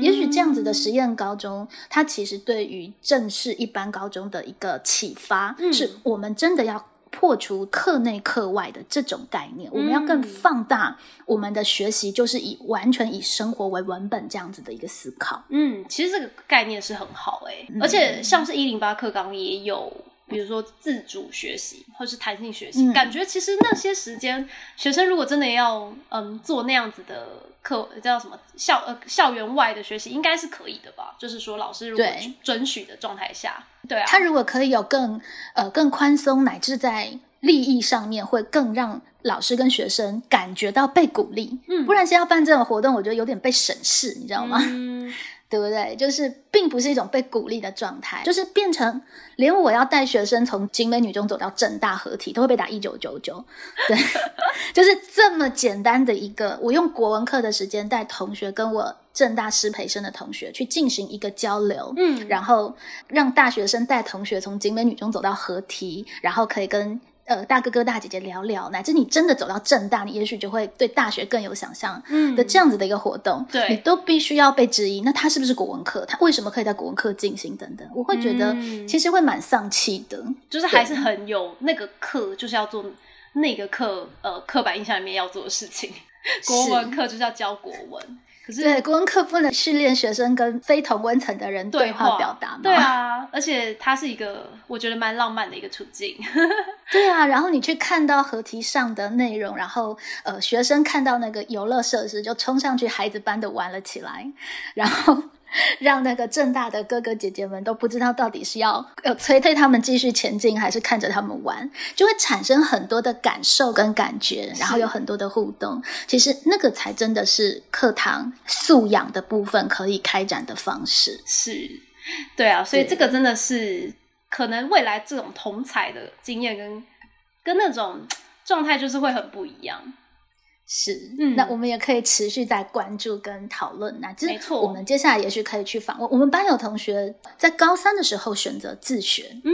也许这样子的实验高中，它其实对于正式一般高中的一个启发，是我们真的要。破除课内课外的这种概念，我们要更放大我们的学习，就是以完全以生活为文本这样子的一个思考。嗯，其实这个概念是很好哎，而且像是一零八课纲也有，比如说自主学习或是弹性学习，感觉其实那些时间，学生如果真的要嗯做那样子的。课叫什么校呃校园外的学习应该是可以的吧？就是说老师如果准许的状态下，对啊，他如果可以有更呃更宽松，乃至在利益上面会更让老师跟学生感觉到被鼓励。嗯，不然先要办这种活动，我觉得有点被审视，你知道吗？嗯。对不对？就是并不是一种被鼓励的状态，就是变成连我要带学生从景美女中走到正大合体，都会被打一九九九。对，就是这么简单的一个，我用国文课的时间带同学跟我正大师培生的同学去进行一个交流，嗯，然后让大学生带同学从景美女中走到合体，然后可以跟。呃，大哥哥大姐姐聊聊，乃至你真的走到正大，你也许就会对大学更有想象的这样子的一个活动，对你都必须要被质疑。那他是不是国文课？他为什么可以在国文课进行等等？我会觉得其实会蛮丧气的，就是还是很有那个课就是要做那个课，呃，刻板印象里面要做的事情。国文课就是要教国文。可是对国文课不能训练学生跟非同温层的人对话表达吗？对啊，而且它是一个我觉得蛮浪漫的一个处境。对啊，然后你去看到合题上的内容，然后呃，学生看到那个游乐设施就冲上去孩子般的玩了起来，然后。让那个正大的哥哥姐姐们都不知道到底是要呃催退他们继续前进，还是看着他们玩，就会产生很多的感受跟感觉，然后有很多的互动。其实那个才真的是课堂素养的部分可以开展的方式。是，对啊，所以这个真的是可能未来这种同才的经验跟跟那种状态就是会很不一样。是，嗯，那我们也可以持续在关注跟讨论。那没错，我们接下来也许可以去访问。我们班有同学在高三的时候选择自学，嗯，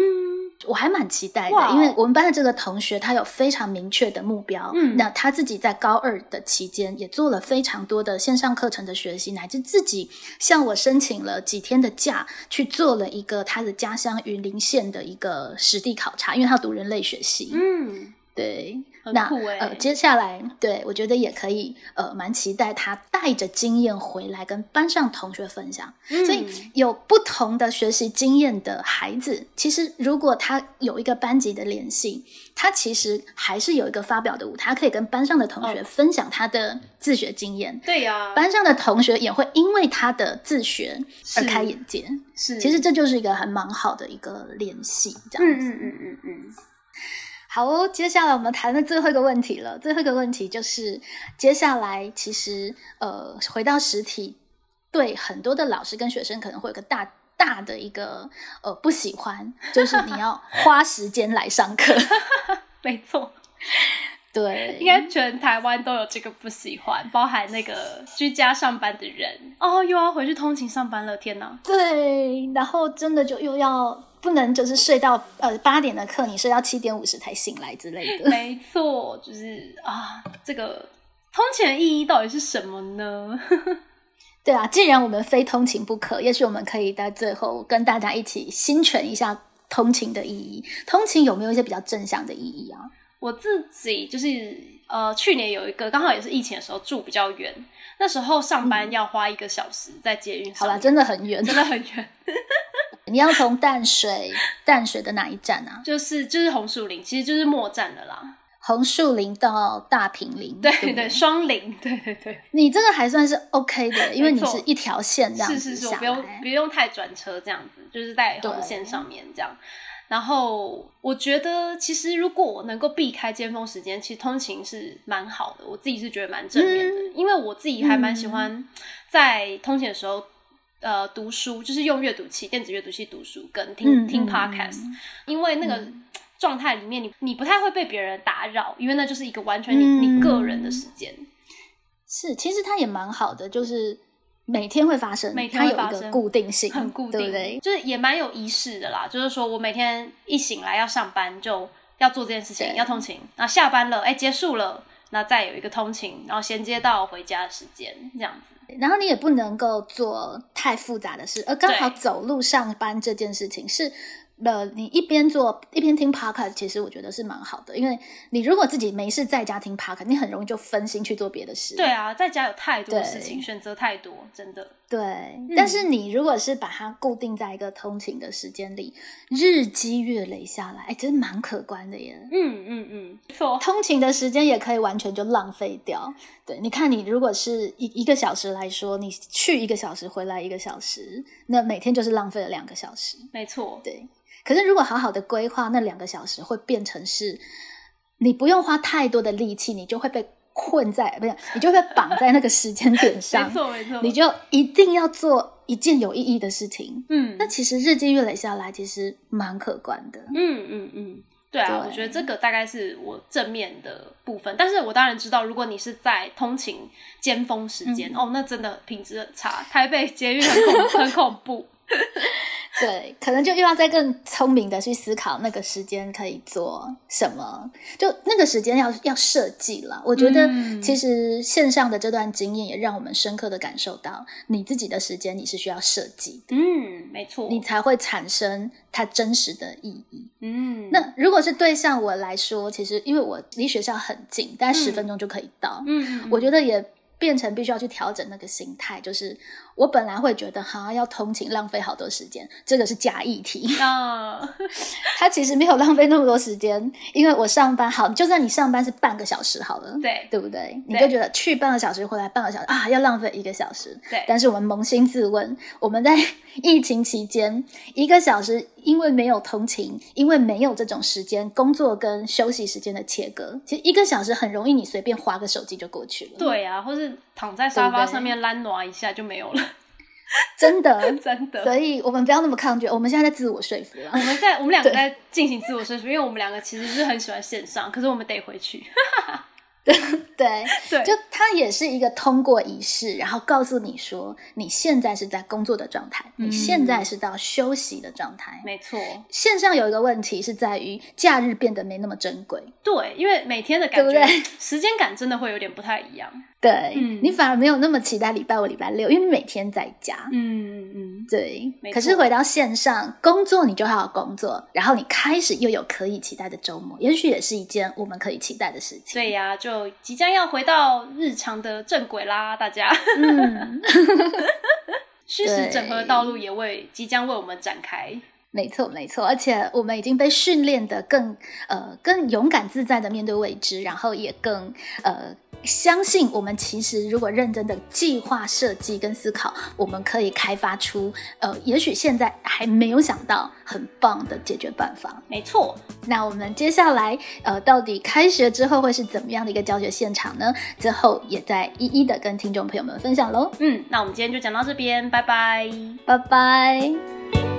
我还蛮期待的，因为我们班的这个同学他有非常明确的目标，嗯，那他自己在高二的期间也做了非常多的线上课程的学习，乃至自己向我申请了几天的假去做了一个他的家乡云林县的一个实地考察，因为他读人类学系，嗯。对，那呃，接下来对我觉得也可以，呃，蛮期待他带着经验回来跟班上同学分享。所以有不同的学习经验的孩子，其实如果他有一个班级的联系，他其实还是有一个发表的舞台，可以跟班上的同学分享他的自学经验。对呀，班上的同学也会因为他的自学而开眼界。是，其实这就是一个还蛮好的一个联系，这样子。嗯嗯嗯嗯。好哦，接下来我们谈的最后一个问题了。最后一个问题就是，接下来其实呃，回到实体，对很多的老师跟学生可能会有个大大的一个呃不喜欢，就是你要花时间来上课。没错，对，应该全台湾都有这个不喜欢，包含那个居家上班的人哦，又要回去通勤上班了，天哪！对，然后真的就又要。不能就是睡到呃八点的课，你睡到七点五十才醒来之类的。没错，就是啊，这个通勤的意义到底是什么呢？对啊，既然我们非通勤不可，也许我们可以在最后跟大家一起心存一下通勤的意义。通勤有没有一些比较正向的意义啊？我自己就是呃，去年有一个刚好也是疫情的时候住比较远，那时候上班要花一个小时在捷运上，好了，真的很远，真的很远。你要从淡水，淡水的哪一站啊？就是就是红树林，其实就是末站的啦。红树林到大平林，对对，双林，对对对。你这个还算是 OK 的，因为你是一条线这样子是是是，不用不用太转车这样子，就是在红线上面这样。然后我觉得，其实如果我能够避开尖峰时间，其实通勤是蛮好的。我自己是觉得蛮正面的，因为我自己还蛮喜欢在通勤的时候。呃，读书就是用阅读器、电子阅读器读书，跟听听 podcast，因为那个状态里面，你你不太会被别人打扰，因为那就是一个完全你你个人的时间。是，其实它也蛮好的，就是每天会发生，每天会发生固定性，很固定，对不对？就是也蛮有仪式的啦。就是说我每天一醒来要上班，就要做这件事情，要通勤。那下班了，哎，结束了，那再有一个通勤，然后衔接到回家的时间，这样子。然后你也不能够做太复杂的事，而刚好走路上班这件事情是。呃，你一边做一边听 podcast，其实我觉得是蛮好的，因为你如果自己没事在家听 podcast，你很容易就分心去做别的事。对啊，在家有太多事情，选择太多，真的。对，但是你如果是把它固定在一个通勤的时间里，日积月累下来，哎，真蛮可观的耶。嗯嗯嗯，错。通勤的时间也可以完全就浪费掉。对，你看，你如果是一一个小时来说，你去一个小时，回来一个小时，那每天就是浪费了两个小时。没错，对。可是，如果好好的规划那两个小时，会变成是，你不用花太多的力气，你就会被困在，不是，你就会绑在那个时间点上。没错，没错。你就一定要做一件有意义的事情。嗯，那其实日积月累下来，其实蛮可观的。嗯嗯嗯，对啊，我觉得这个大概是我正面的部分。但是我当然知道，如果你是在通勤尖峰时间，哦，那真的品质很差，台北捷运很恐很恐怖。对，可能就又要再更聪明的去思考那个时间可以做什么，就那个时间要要设计了。我觉得其实线上的这段经验也让我们深刻的感受到，你自己的时间你是需要设计的。嗯，没错，你才会产生它真实的意义。嗯，那如果是对像我来说，其实因为我离学校很近，大概十分钟就可以到。嗯，我觉得也。变成必须要去调整那个心态，就是我本来会觉得哈要通勤浪费好多时间，这个是假议题啊。他其实没有浪费那么多时间，因为我上班好，就算你上班是半个小时好了，对对不对？你就觉得去半个小时回来半个小时啊，要浪费一个小时。对，但是我们扪心自问，我们在疫情期间一个小时。因为没有通勤，因为没有这种时间工作跟休息时间的切割，其实一个小时很容易，你随便划个手机就过去了。对啊，或是躺在沙发上面懒挪一下就没有了。真的，真的。所以我们不要那么抗拒，我们现在在自我说服了。我们在我们两个在进行自我说服，因为我们两个其实是很喜欢线上，可是我们得回去。对对，就它也是一个通过仪式，然后告诉你说，你现在是在工作的状态，你现在是到休息的状态。没错，线上有一个问题是在于假日变得没那么珍贵。对，因为每天的感觉，时间感真的会有点不太一样。对，你反而没有那么期待礼拜五、礼拜六，因为你每天在家。嗯嗯，对。可是回到线上工作，你就好好工作，然后你开始又有可以期待的周末，也许也是一件我们可以期待的事情。对呀，就即将要回到日常的正轨啦，大家。嗯 虚实整合的道路也为即将为我们展开。没错，没错，而且我们已经被训练的更呃更勇敢自在的面对未知，然后也更呃相信我们其实如果认真的计划设计跟思考，我们可以开发出呃也许现在还没有想到很棒的解决办法。没错，那我们接下来呃到底开学之后会是怎么样的一个教学现场呢？之后也在一一的跟听众朋友们分享喽。嗯，那我们今天就讲到这边，拜拜，拜拜。